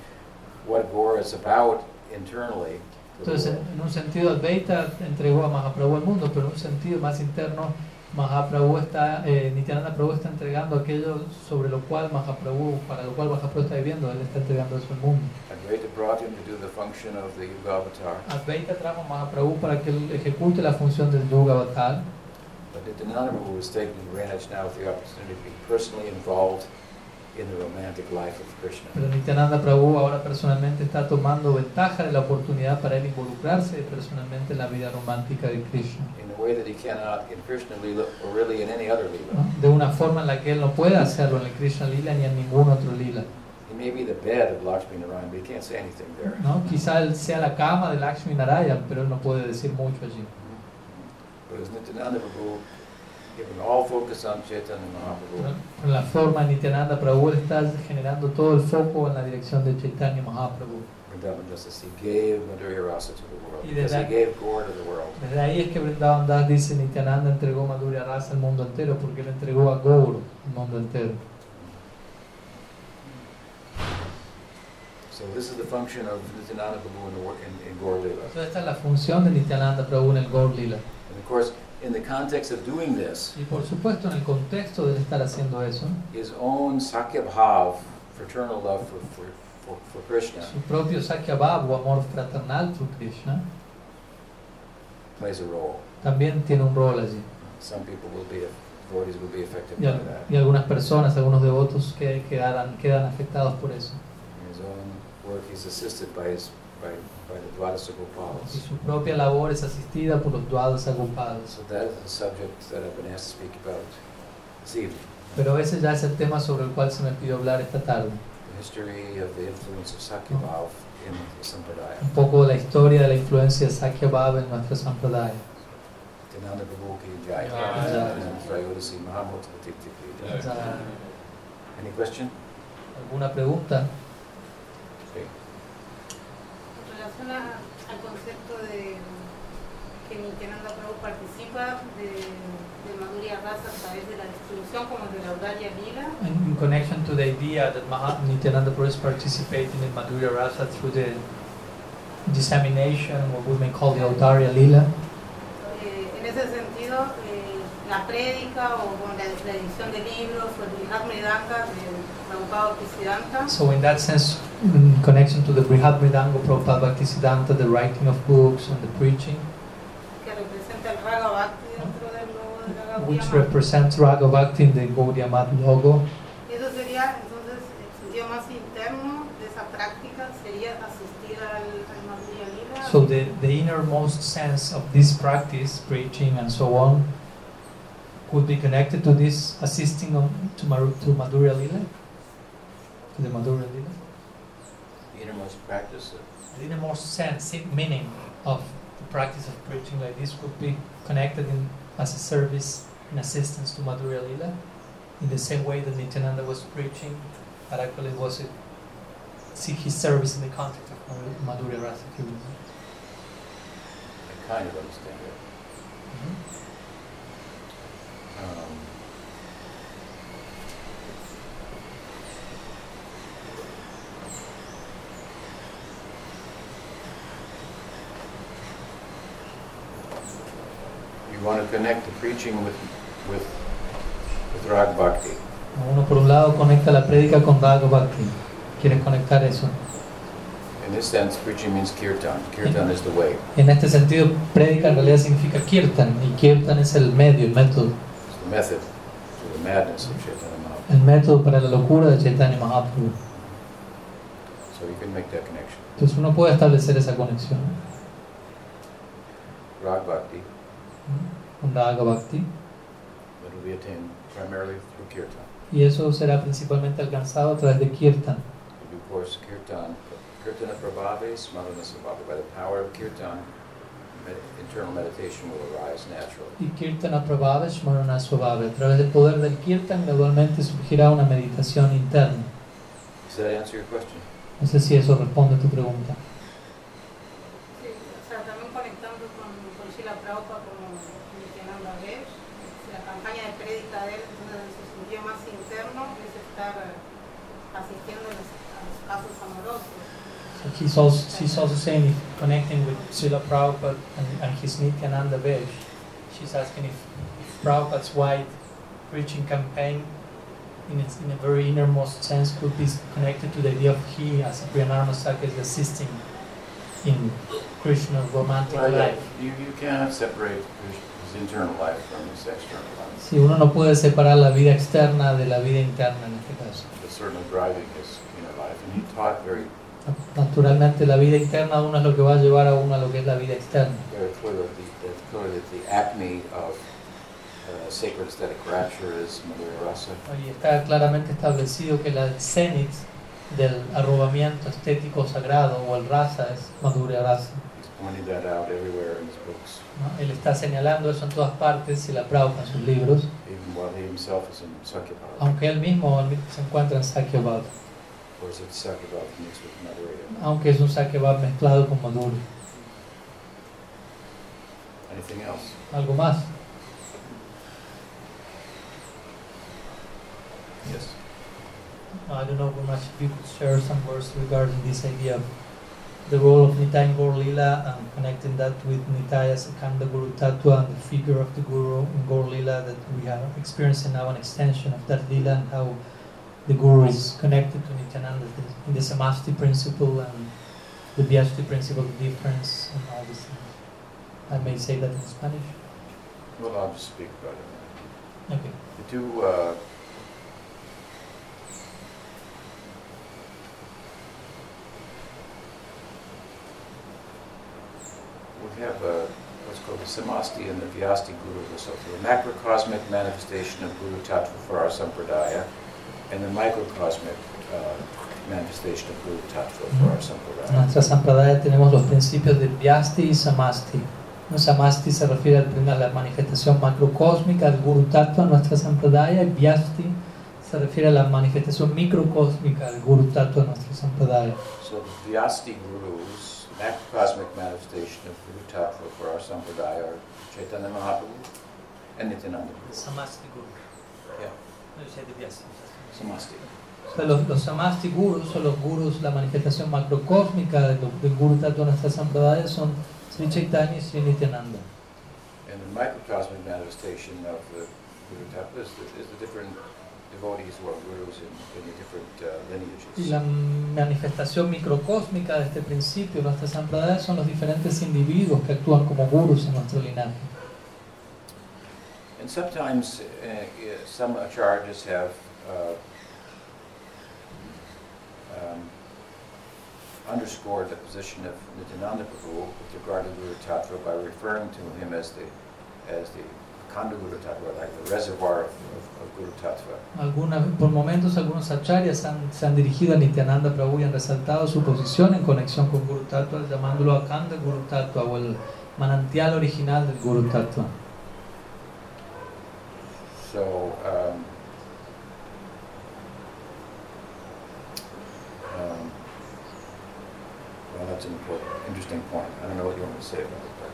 what Gaur is about internally Entonces, en un sentido, Advaita entregó a Mahaprabhu al mundo, pero en un sentido más interno, Mahaprabhu está, eh, Nityananda Prabhu está entregando aquello sobre lo cual Mahaprabhu, para lo cual Mahaprabhu está viviendo, él está entregando eso al mundo. Advaita brought him to do the function of the Yuga Avatar. Advaita trajo a Mahaprabhu para que él ejecute la función del Yoga Avatar, Nityananda Prabhu was taking advantage now of the opportunity to be personally involved in the romantic life of Krishna. pero Nityananda Prabhu ahora personalmente está tomando ventaja de la oportunidad para él involucrarse personalmente en la vida romántica de Krishna. In a way that he cannot in Krishna Lila or really in any other Lila. ¿no? De una forma en la que él no puede hacerlo en el Krishna Lila ni en ningún otro Lila. He may be the bed of Lakshmi Narayan, but he can't say anything there. ¿no? Quizá él sea la cama de Lakshmi Narayan, pero él no puede decir mucho allí. But as Nityananda Prabhu, giving all focus on Chaitanya ¿no? Mahaprabhu, En la forma Nityananda Prabhu él está generando todo el foco en la dirección de Chaitanya Mahaprabhu. Y desde- ahí es que Vrindavan Das dice Nityananda entregó Madhurya Rasa al mundo entero porque él entregó a Gaur al mundo entero. So this is the function of Nityananda Prabhu in, in, in Gaur Lila. Entonces esta es la función de Nityananda Prabhu en el Gaur Lila. Course, in the context of doing this, Y por supuesto en el contexto de estar haciendo eso, his own Sakya Bhav fraternal love for, for, for, for Krishna Su propio Sakyabhav o amor fraternal por Krishna plays a role. también tiene un rol allí. Some people will be, devotees will be affected Y, by that. y algunas personas, algunos devotos que quedan, quedan afectados por eso. In his own work, he's assisted by his, by, by the Y Gopalas. su propia labor es asistida por los duados agrupados. So that is a subject that I've been asked to speak about this evening. Pero ese ya es el tema sobre el cual se me pidió hablar esta tarde. The history of the influence of Sakyabhav in the Sampradaya. Un poco de la historia de la influencia de en nuestra Sampradaya. Prabhu ki jai. Jai. Any question? ¿Alguna pregunta? Sí. En relación a- al concepto de que Nityananda Prabhu participa de, de Madhurya Rasa a través de la distribución como de la Audaria Lila, In, in connection to the idea that Maha Nityananda Prabhu is participating in Madhurya Rasa through the dissemination, what we may call the Audarya Lila, eh, en ese sentido, la prédica o bueno, la, la edición de libros o el Brihad Mridanga de Prabhupada Bhaktisiddhanta, So in that sense, in connection to the Brihad Mridanga Prabhupada Bhaktisiddhanta, the writing of books and the preaching, que representa el Raga Bhakti dentro del logo de which represents Raga Bhakti in the Gaudiya Math logo, Y eso sería, entonces, el sentido más interno de esa práctica sería asistir al, al Madhurya Lila. So the, the innermost sense of this practice, preaching and so on, could be connected to this assisting on, to, Maru, to Madhurya Lila, to the Madhurya Lila. The innermost practice of The innermost sense, eh, meaning of the practice of preaching like this could be connected in, as a service in assistance to Madhurya Lila, in the same way that Nityananda was preaching, but actually it was a, see his service in the context of Madhurya Rasa. I kind of understand it. Mm-hmm. Um, You want to connect the preaching with, with, with Rag Bhakti. Uno por un lado conecta la prédica con Raga Bhakti. ¿Quieres conectar eso? In this sense, preaching means kirtan. Kirtan is the way. En este sentido, prédica en realidad significa kirtan, y kirtan es el medio, el método, method to the madness of Chaitanya Mahaprabhu. el método para la locura de Chaitanya Mahaprabhu. So you can make that connection. Entonces uno puede establecer esa conexión Rag Bhakti, ¿no? con Raga Bhakti, that will be attained primarily through kirtan. y eso será principalmente alcanzado a través de kirtan. Of course, kirtan, kirtana prabhave, smarana sabhave. By the power of kirtan, internal meditation will arise naturally. Y kirtana prabhava smarana swabhava. A través del poder del kirtan gradualmente surgirá una meditación interna. Does that answer your question? No sé si eso responde a tu pregunta. He's also, she's also saying, if connecting with Srila Prabhupada and, and his Nityananda Vesh, she's asking if, if Prabhupada's wide preaching campaign, in, its, in a very innermost sense, could be connected to the idea of he, as Priyanarma Saka, is assisting in Krishna's romantic life. you, you cannot separate his, his internal life from his external life. Si uno no puede separar la vida externa de la vida interna en este caso. But certainly driving his inner life. And he taught very, Naturalmente la vida interna uno es lo que va a llevar a uno a lo que es la vida externa. of uh. Y está claramente establecido que la cenit del arrobamiento estético sagrado o el rasa es Madhurya Rasa. ¿no? Él está señalando eso en todas partes y la Prabhupada en sus libros, Sakyabhava. aunque él mismo se encuentra en Sakyabhav, Or is it Sakyabhava mixed with Madhurya? aunque es un Sakyabhav mezclado con Madhurya. Anything else? ¿Algo más? Yes. I don't know much if you could share some words regarding this idea of the role of Nitai in Gaur Lila and connecting that with Nitaya Sekanda Guru Tattva and the figure of the Guru in Gaur Lila that we are experiencing now an extension of that Lila and how the guru is connected to Nityananda in the Samasthi principle and the Vyasti principle, the difference and all these things. I may say that in Spanish. Well, I'll just speak about it. Okay. The two, uh, we have uh, what's called the Samasti and the Vyasti Guru. So the macrocosmic manifestation of Guru Tattva for our Sampradaya and the microcosmic uh, manifestation of Guru Tattva for our En Sampradaya. nuestra Sampradaya tenemos los principios de Vyasti y Samasti. No, Samasti se refiere al primer- a la manifestación macrocósmica del Guru Tattva en nuestra Sampradaya y Vyasti se refiere a la manifestación microcósmica del Guru Tattva en nuestra Sampradaya. So the Vyasti Gurus, macrocosmic manifestation of Guru Tattva for our Sampradaya are Chaitanya Mahaprabhu and Nityananda. Samasti Guru. Yeah. Samasti. O sea, los, los Samasti Gurus son los Gurus, la manifestación macrocósmica del, del Guru Tattva en nuestra Sampradaya son Sri Chaitanya y Sri Nityananda. And the microcosmic manifestation of the Guru Tattva is the, is the different devotees who are gurus in, in the different uh, Y lineages. la manifestación microcósmica de este principio, nuestra Sampradaya, son los diferentes individuos que actúan como gurus en nuestro linaje. And sometimes uh, some acharyas have uh, um, underscored the position of Nityananda Prabhu with regard to Guru Tattva by referring to him as the as the Khanda Guru Tattva, like the reservoir of, of, of Guru Tattva. Algunas, por momentos algunos acharyas han- se han dirigido a Nityananda Prabhu y han resaltado su posición en conexión con Guru Tattva, llamándolo Akanda Guru Tattva o el manantial original del Guru Tattva. So, um, um, well, that's an important, interesting point. I don't know what you want me to say about it, but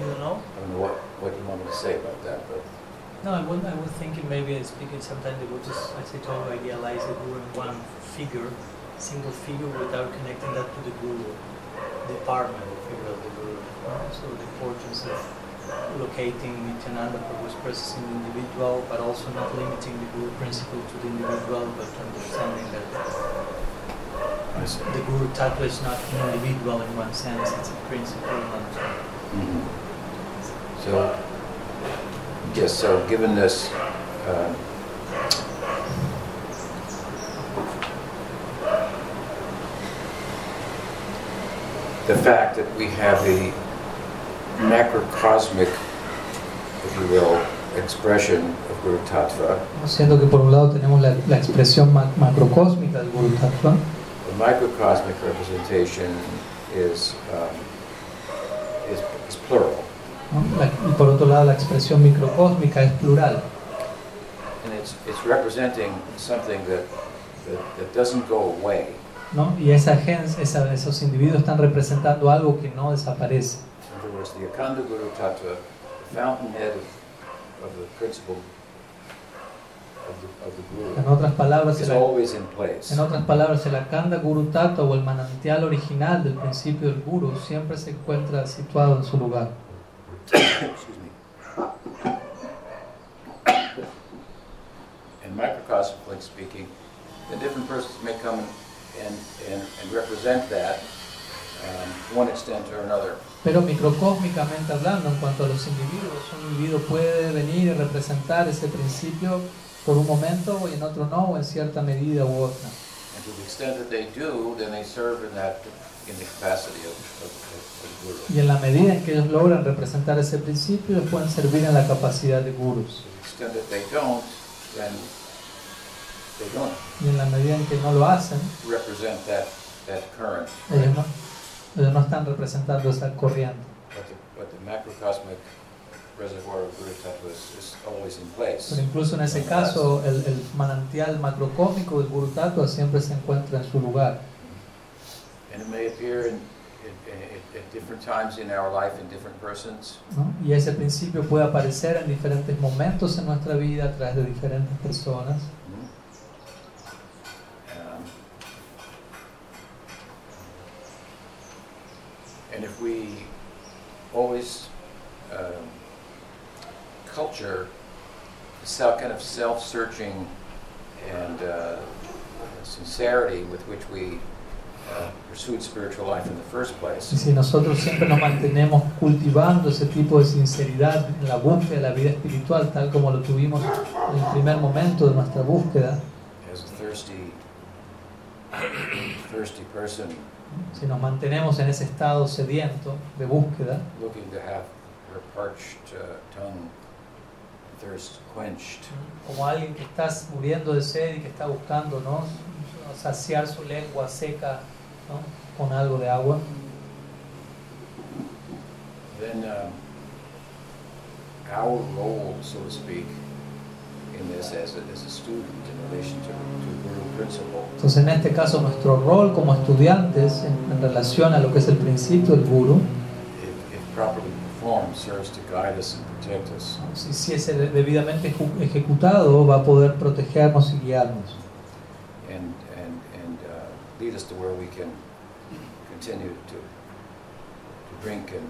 You don't know? I don't know what, what you want me to say about that, but No, I was, I was thinking maybe I speaking sometimes they would just, as I told you, idealize the guru in one figure, single figure, without connecting that to the guru department, if you will, the guru. So the importance of locating Nityananda Prabhu's presence in the individual, but also not limiting the guru principle to the individual, but understanding that I see. the guru tattva is not an individual in one sense, it's a principle. And Mhm. So, yes, so given this, uh, the fact that we have a macrocosmic, if you will, expression of Guru Tattva, Siendo que por un lado tenemos la, la expresión macrocósmica del guru tattva, the microcosmic representation is, um, is, is plural. y por otro lado la expresión microcósmica es plural. And it's, it's representing something that, that, that doesn't go away. ¿no? Y esa gen- esa- esos individuos están representando algo que no desaparece. In other words, the Akanda Guru Tattva, the fountainhead of, of the principle of the, of the En otras palabras, el, en otras palabras, el Akanda Guru Tattva o el manantial original del principio del Guru siempre se encuentra situado en su lugar. Microcosmically speaking, the different persons may come and, and, and represent that um, one extent or another. Pero microcósmicamente hablando, en cuanto a los individuos, un individuo puede venir y representar ese principio por un momento y en otro no, o en cierta medida u otra. And to the extent that they do, then they serve in that, in the capacity of, of, of, of Guru. Y en la medida en que ellos logran representar ese principio, ellos pueden servir en la capacidad de gurus. To the extent that they don't, then they don't Y en la medida en que no lo hacen, represent that, that current. ellos no, ellos no están representando esa corriente. But the, but the macrocosmic Pero incluso en ese caso, el, el manantial macrocósmico del Guru Tattva siempre se encuentra en su lugar. And it may appear in, in, in, at different times in our life in different persons. ¿no? Y ese principio puede aparecer en diferentes momentos en nuestra vida a través de diferentes personas. Um, and if we always um, culture kind of self-searching and uh, sincerity with which we uh, pursued spiritual life in the first place, si nosotros siempre nos mantenemos cultivando ese tipo de sinceridad en la búsqueda de la vida espiritual, tal como lo tuvimos en el primer momento de nuestra búsqueda, as a thirsty, (coughs) thirsty person si nos mantenemos en ese estado sediento de búsqueda, looking to have her parched uh, tongue thirst quenched, como alguien que está muriendo de sed y que está buscando ¿no? saciar su lengua seca ¿no? con algo de agua, then um, our role, so to speak, in this as a, as a student in relation to, to Guru principle entonces en este caso nuestro rol como estudiantes en, en relación a lo que es el principio del guru, if, if properly performed, serves to guide us and protect us. si, si es debidamente ejecutado, va a poder protegernos y guiarnos. and and and uh, lead us to where we can continue to to drink and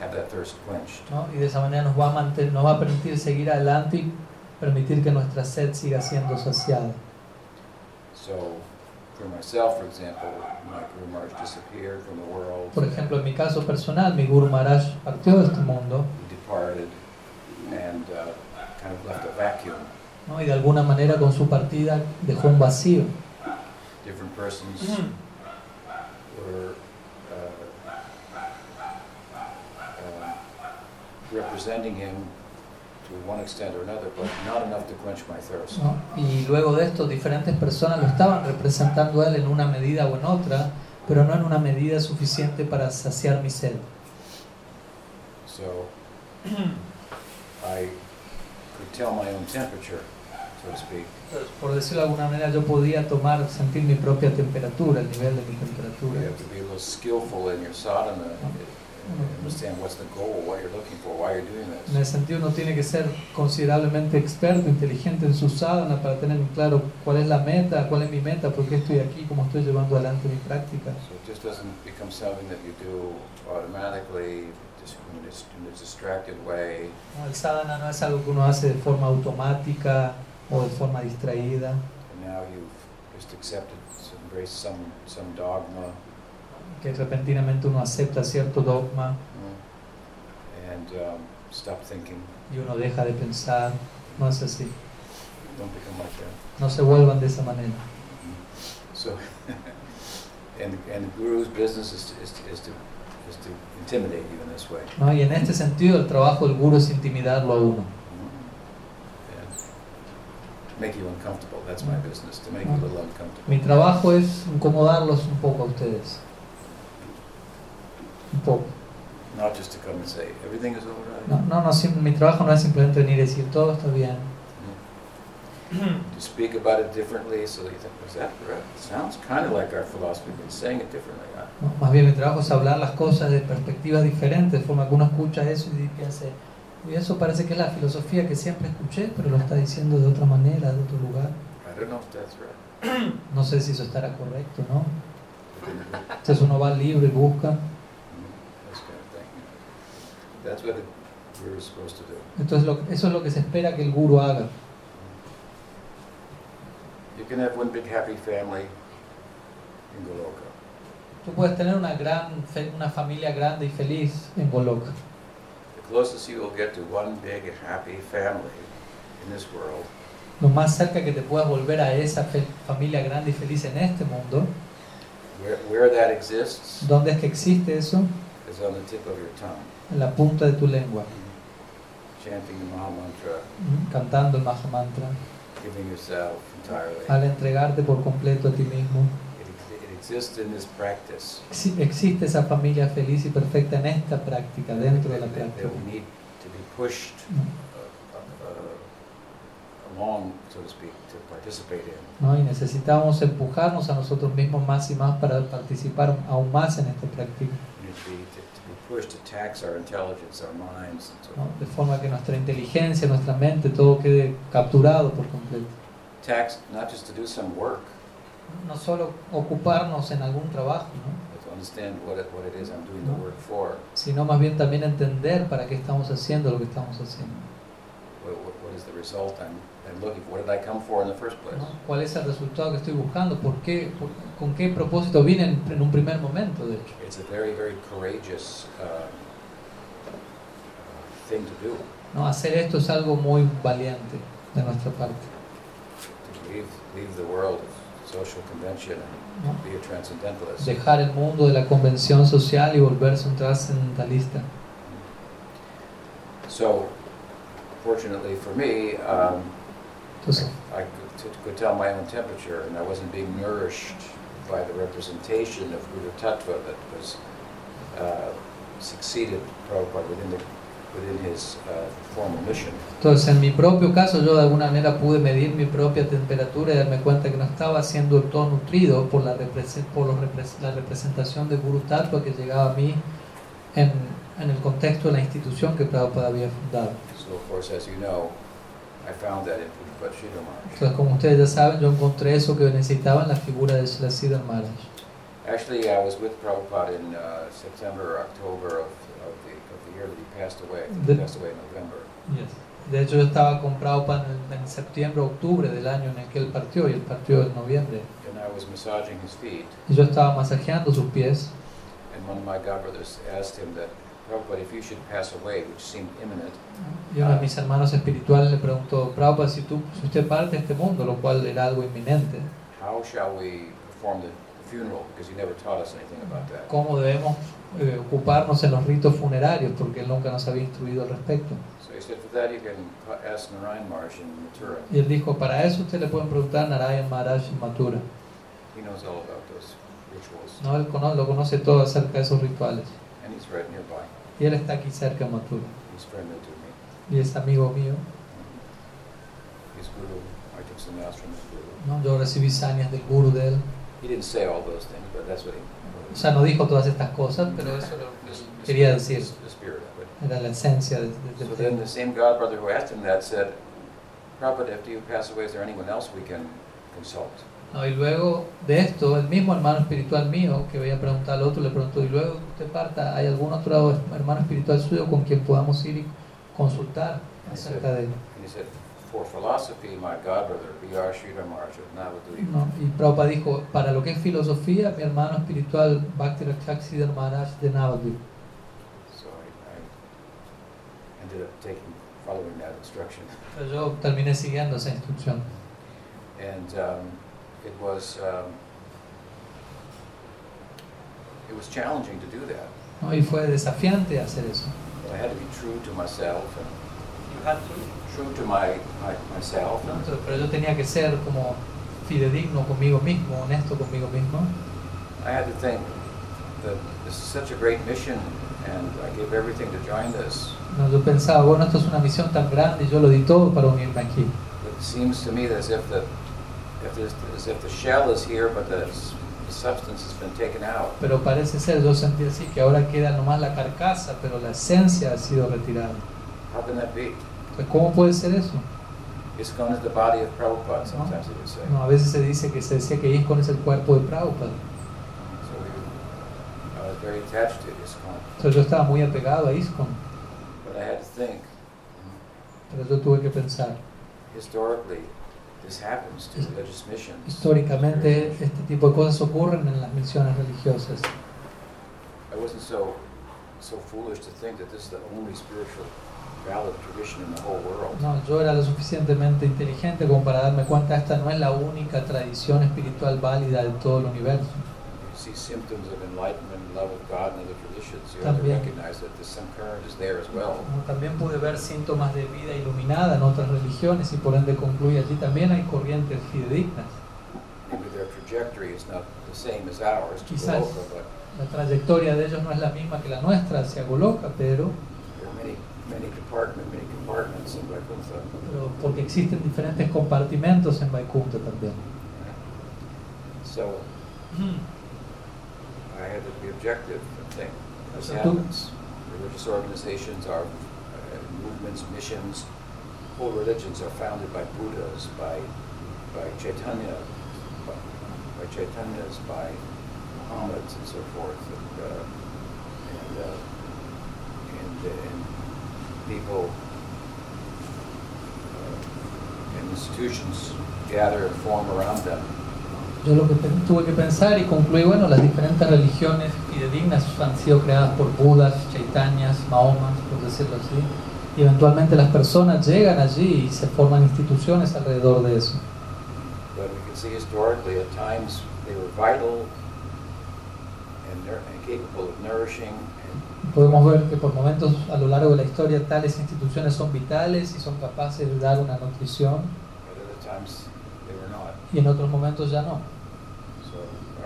have that thirst quenched. ¿no? Y de esa manera nos va, a mantener, nos va a permitir seguir adelante y permitir que nuestra sed siga siendo saciada. So, Por ejemplo, en mi caso personal, mi Guru Maharaj partió de este mundo He departed and uh, kind of left a vacuum. ¿no? y de alguna manera con su partida dejó un vacío. Different persons were uh, uh, representing him ¿no? Y luego de esto, diferentes personas lo estaban representando a él en una medida o en otra, pero no en una medida suficiente para saciar mi sed. So I could tell my own temperature, so to speak. Por decirlo de alguna manera, yo podía tomar, sentir mi propia temperatura, el nivel de mi You temperatura. have to be a little skillful in your sadhana and understand what's the goal, what you're looking for, why you're doing En this. ese sentido, uno tiene que ser considerablemente experto, inteligente en su sadhana para tener claro cuál es la meta, cuál es mi meta, por qué estoy aquí, cómo estoy llevando adelante mi práctica. So it just doesn't become something that you do automatically, just in a, in a distracted way. ¿no? El sadhana no es algo que uno hace de forma automática o de forma distraída, And now you've just accepted, embraced some, some dogma, que repentinamente uno acepta cierto dogma mm, and um, stop thinking. y uno deja de pensar. No es así. Don't become like that. No se vuelvan de esa manera. So, (laughs) and, and the guru's business is to, is to, is to, is to intimidate you in this way. ¿no? Y en este sentido, el trabajo del guru es intimidarlo a uno. And make you uncomfortable. That's my business, to make you a little uncomfortable. Mi trabajo es incomodarlos un poco a ustedes. Not just to come and say, everything is all right. No, no, mi trabajo no es simplemente venir y decir todo está bien. To speak about it differently so that you think, was that correct? It sounds kind of like our philosophy, but saying it differently. huh? ¿no? Más bien mi trabajo es hablar las cosas de perspectivas diferentes, de forma que uno escucha eso y piensa, y eso parece que es la filosofía que siempre escuché, pero lo está diciendo de otra manera, de otro lugar. I don't know if that's right. No sé si eso estará correcto, ¿no? Entonces uno va al libro y busca. Mm, This kind of thing. That's what the supposed to do. Entonces lo- eso es lo que se espera que el guru haga. You can have one big happy family in Goloka. Tú puedes tener una gran una familia grande y feliz en Goloka. The closest you will get to one big happy family in this world Lo más cerca que te puedas volver a esa familia grande y feliz en este mundo, Where, where that exists ¿dónde es que existe eso? is on the tip of your tongue, En la punta de tu lengua, chanting the Maha Mantra, ¿m? cantando el Maha Mantra, giving yourself entirely. al entregarte por completo a ti mismo. Existe esa familia feliz y perfecta en esta práctica, dentro de la práctica. ¿no? Y necesitamos empujarnos a nosotros mismos más y más para participar aún más en esta práctica, We need to be, to, to be pushed to tax our intelligence, our minds, and so ¿no? on. de forma que nuestra inteligencia, nuestra mente, todo quede capturado por completo. Tax not just to do some work, No solo ocuparnos en algún trabajo, ¿no? but to understand what it, what it is I'm doing the work for. sino más bien también entender para qué estamos haciendo lo que estamos haciendo. What, what, what is the result I'm, I'm looking for? What did I come for in the first place? ¿no? ¿Cuál es el resultado que estoy buscando? ¿Por qué? Por- ¿Con qué propósito vine en, en un primer momento, de hecho? It's a very, very courageous uh, uh, thing to do, ¿no? Hacer esto es algo muy valiente de nuestra parte. to leave, leave the world of social convention and ¿no? be a transcendentalist. Dejar el mundo de la convención social y volverse un trascendentalista. So, fortunately for me, um, Entonces, I could, could tell my own temperature, and I wasn't being nourished by the representation of Guru Tattva that was uh, succeeded Prabhupada within, the, within his uh, formal mission. entonces, en mi propio caso, yo de alguna manera pude medir mi propia temperatura y darme cuenta que no estaba siendo todo nutrido por la, por los repres- la representación de Guru Tattva que llegaba a mí en, en el contexto de la institución que Prabhupada había fundado. So, of course, as you know, Entonces, como ustedes ya saben, yo encontré eso que necesitaba en la figura de Sridhar Maharaj. Actually, I was with Prabhupada in uh, September or October of, of, the, of the year that he passed away. He passed away in November. De hecho, yo estaba con Prabhupada en, en septiembre, octubre del año en el que él partió, y él partió en noviembre. And I was massaging his feet, Y yo estaba masajeando sus pies, and one of my godbrothers asked him that, Prabhupada, if you should pass away, which seemed imminent, y uno de mis hermanos espirituales le preguntó, Prabhupada, si, tú, si usted parte de este mundo, lo cual era algo inminente, how shall we perform the funeral? Because he never taught us anything about that. ¿cómo debemos eh, ocuparnos en los ritos funerarios? Porque él nunca nos había instruido al respecto. So he said, for that you can ca- ask Narayan Maharaj in Mathura. Y él dijo, para eso usted le pueden preguntar a Narayan Maharaj en Mathura. He knows all about those rituals, ¿no? Él cono- lo conoce todo acerca de esos rituales. and he's right nearby. Y él está aquí cerca to me. Y es amigo mío. He's guru. I took some from his guru. ¿no? Yo recibí sañas del guru de él. He didn't say all those things, but that's what he. O sea, no dijo todas estas cosas, pero eso lo quería decir. Era la esencia de- de- So same God brother who asked him that said, Prabhupada, after you pass away, is there anyone else we can consult? No, y luego de esto, el mismo hermano espiritual mío que veía preguntar al otro le preguntó, y luego que usted parta, ¿hay algún otro hermano espiritual suyo con quien podamos ir y consultar acerca de él? No, y Prabhupada dijo, para lo que es filosofía, mi hermano espiritual Bhakti Rakshaksidhar Maharaj de Navadvip. So I, I ended up taking, following that instruction. Pero yo terminé siguiendo esa instrucción. And um, it was, um, it was challenging to do that. ¿no? Y fue desafiante hacer eso. But I had to be true to myself and You had to. true to my, my myself ¿no? and pero yo tenía que ser como fidedigno conmigo mismo, honesto conmigo mismo. I had to think that this is such a great mission and I gave everything to join this. No, yo pensaba, bueno, esto es una misión tan grande y yo lo di todo para unirme aquí. It seems to me as if as if the shell is here, but the, s- the substance has been taken out. Pero parece ser, yo sentí así, que ahora queda nomás la carcasa, pero la esencia ha sido retirada. How can that be? Entonces, ¿cómo puede ser eso? ISKCON is the body of Prabhupada, sometimes would say. No, a veces se dice que se decía que ISKCON es el cuerpo de Prabhupada. So we, I was very attached to ISKCON, Entonces yo estaba muy apegado a ISKCON, but I had to think, pero yo tuve que pensar. historically, Históricamente este tipo de cosas ocurren en las misiones religiosas. I wasn't so, so foolish to think that this is the only spiritual valid tradition in the whole world. No, yo era lo suficientemente inteligente como para darme cuenta esta no es la única tradición espiritual válida de todo el universo. See symptoms of enlightenment and love of God in other traditions, you have to recognize that the current is there as well. También pude ver síntomas de vida iluminada en otras religiones y por ende concluí allí también hay corrientes fidedignas. Maybe their trajectory is not the same as ours to Quizás. Goloka, but La trayectoria de ellos no es la misma que la nuestra hacia Goloka, pero, there are many, many compartments in Vaikuntha. pero porque existen diferentes compartimentos en Vaikunta también. So I had to be objective and think, this happens. Religious organizations are uh, movements, missions, whole religions are founded by Buddhas, by, by Chaitanya, by, by Chaitanyas, by Muhammads and so forth. And, uh, and, uh, and, uh, and people uh, institutions gather and form around them. Yo lo que tuve que pensar y concluí, bueno, las diferentes religiones fidedignas han sido creadas por Budas, Chaitanyas, Mahomas, por decirlo así, y eventualmente las personas llegan allí y se forman instituciones alrededor de eso. But we can see historically, at times, they were vital and, nour- and capable of nourishing and Podemos ver que por momentos a lo largo de la historia tales instituciones son vitales y son capaces de dar una nutrición y en otros momentos ya no.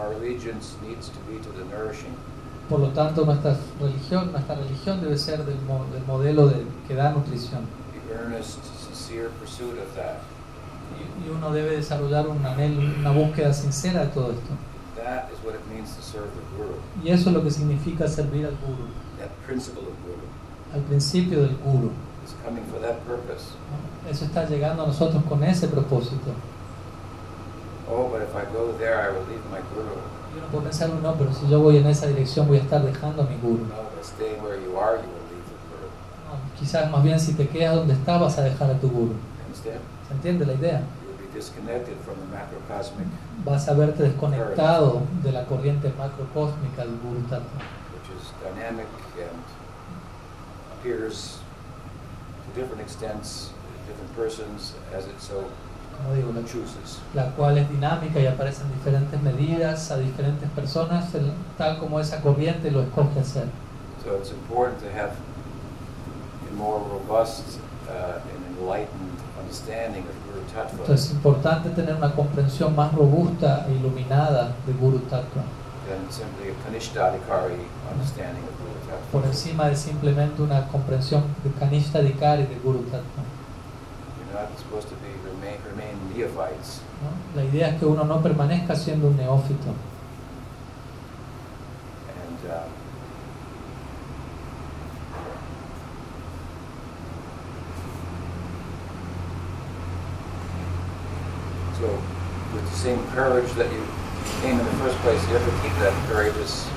Our allegiance needs to be to the nourishing. Por lo tanto, nuestra religión, nuestra religión debe ser del, mo- del modelo de, que da nutrición. The earnest, sincere pursuit of that. Y, y uno debe desarrollar un anhelo, una búsqueda sincera de todo esto. That is what it means to serve the Guru. Y eso es lo que significa servir al guru. That principle of Guru Al principio del guru. coming for that purpose. Eso está llegando a nosotros con ese propósito. Oh, but if I go there, I will leave my Guru. Y uno puede pensar, no, pero si yo voy en esa dirección voy a estar dejando a mi guru. No, but staying where you are, you will leave the Guru. No, quizás más bien si te quedas donde estás vas a dejar a tu guru. Understand? ¿Se entiende la idea? Be disconnected from the macrocosmic, Vas a verte desconectado de la corriente macrocósmica del guru tattva, which is dynamic and appears to different extents, different persons as it so como digo, la, chooses. la cual es dinámica y aparece en diferentes medidas a diferentes personas, el- tal como esa corriente lo escoge hacer. So it's important to have a more robust uh, and enlightened understanding of Guru Tattva Entonces es importante tener una comprensión más robusta e iluminada de Guru Tattva, than simply a Kanishtadikari understanding of Guru por encima de simplemente una comprensión de de Guru Tattva. You're not supposed to be remain, remain neophytes. ¿no? La idea es que uno no permanezca siendo un neófito. And uh, so, with the same courage that you came in the first place, you have to keep that courageous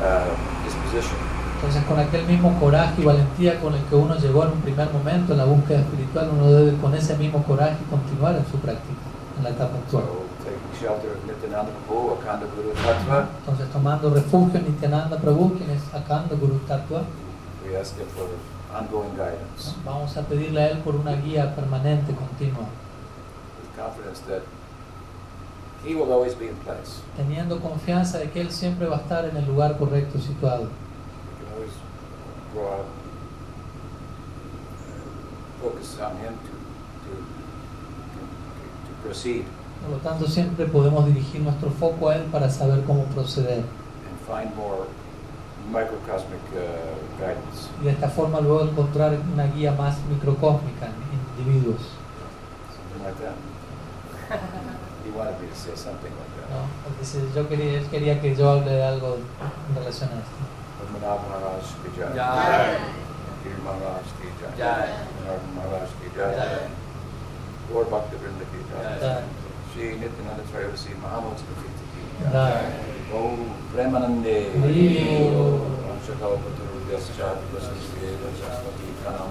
uh, disposition. Entonces con aquel mismo coraje y valentía con el que uno llegó en un primer momento en la búsqueda espiritual, uno debe con ese mismo coraje continuar en su práctica, en la etapa actual. Entonces tomando refugio en Nityananda Prabhu, quien es Akanda Guru Tattva, vamos a pedirle a él por una guía permanente, continua, teniendo confianza de que él siempre va a estar en el lugar correcto situado. Out, focus on him to, to, to proceed Por lo tanto, siempre podemos dirigir nuestro foco a él para saber cómo proceder. and find more microcosmic uh, guidance. Y de esta forma luego encontrar una guía más microcósmica en individuos. Something like that. (laughs) He wanted me to say something like that. ¿no? Él dice, yo quería, él quería que yo hable de algo en relación a esto. Padmanabh Maharaj ki jai. Jai. Giri Maharaj ki jai. Jai. Narad Maharaj ki jai. Jai. Gaur Bhakta Vrinda ki jai. Jai. Shri Nityananda Trayavasi Mahamudra ki jai. Jai. Om Premanande. Hare. Vanshakaupaturvyascha Vipasasya Saraswati Pranam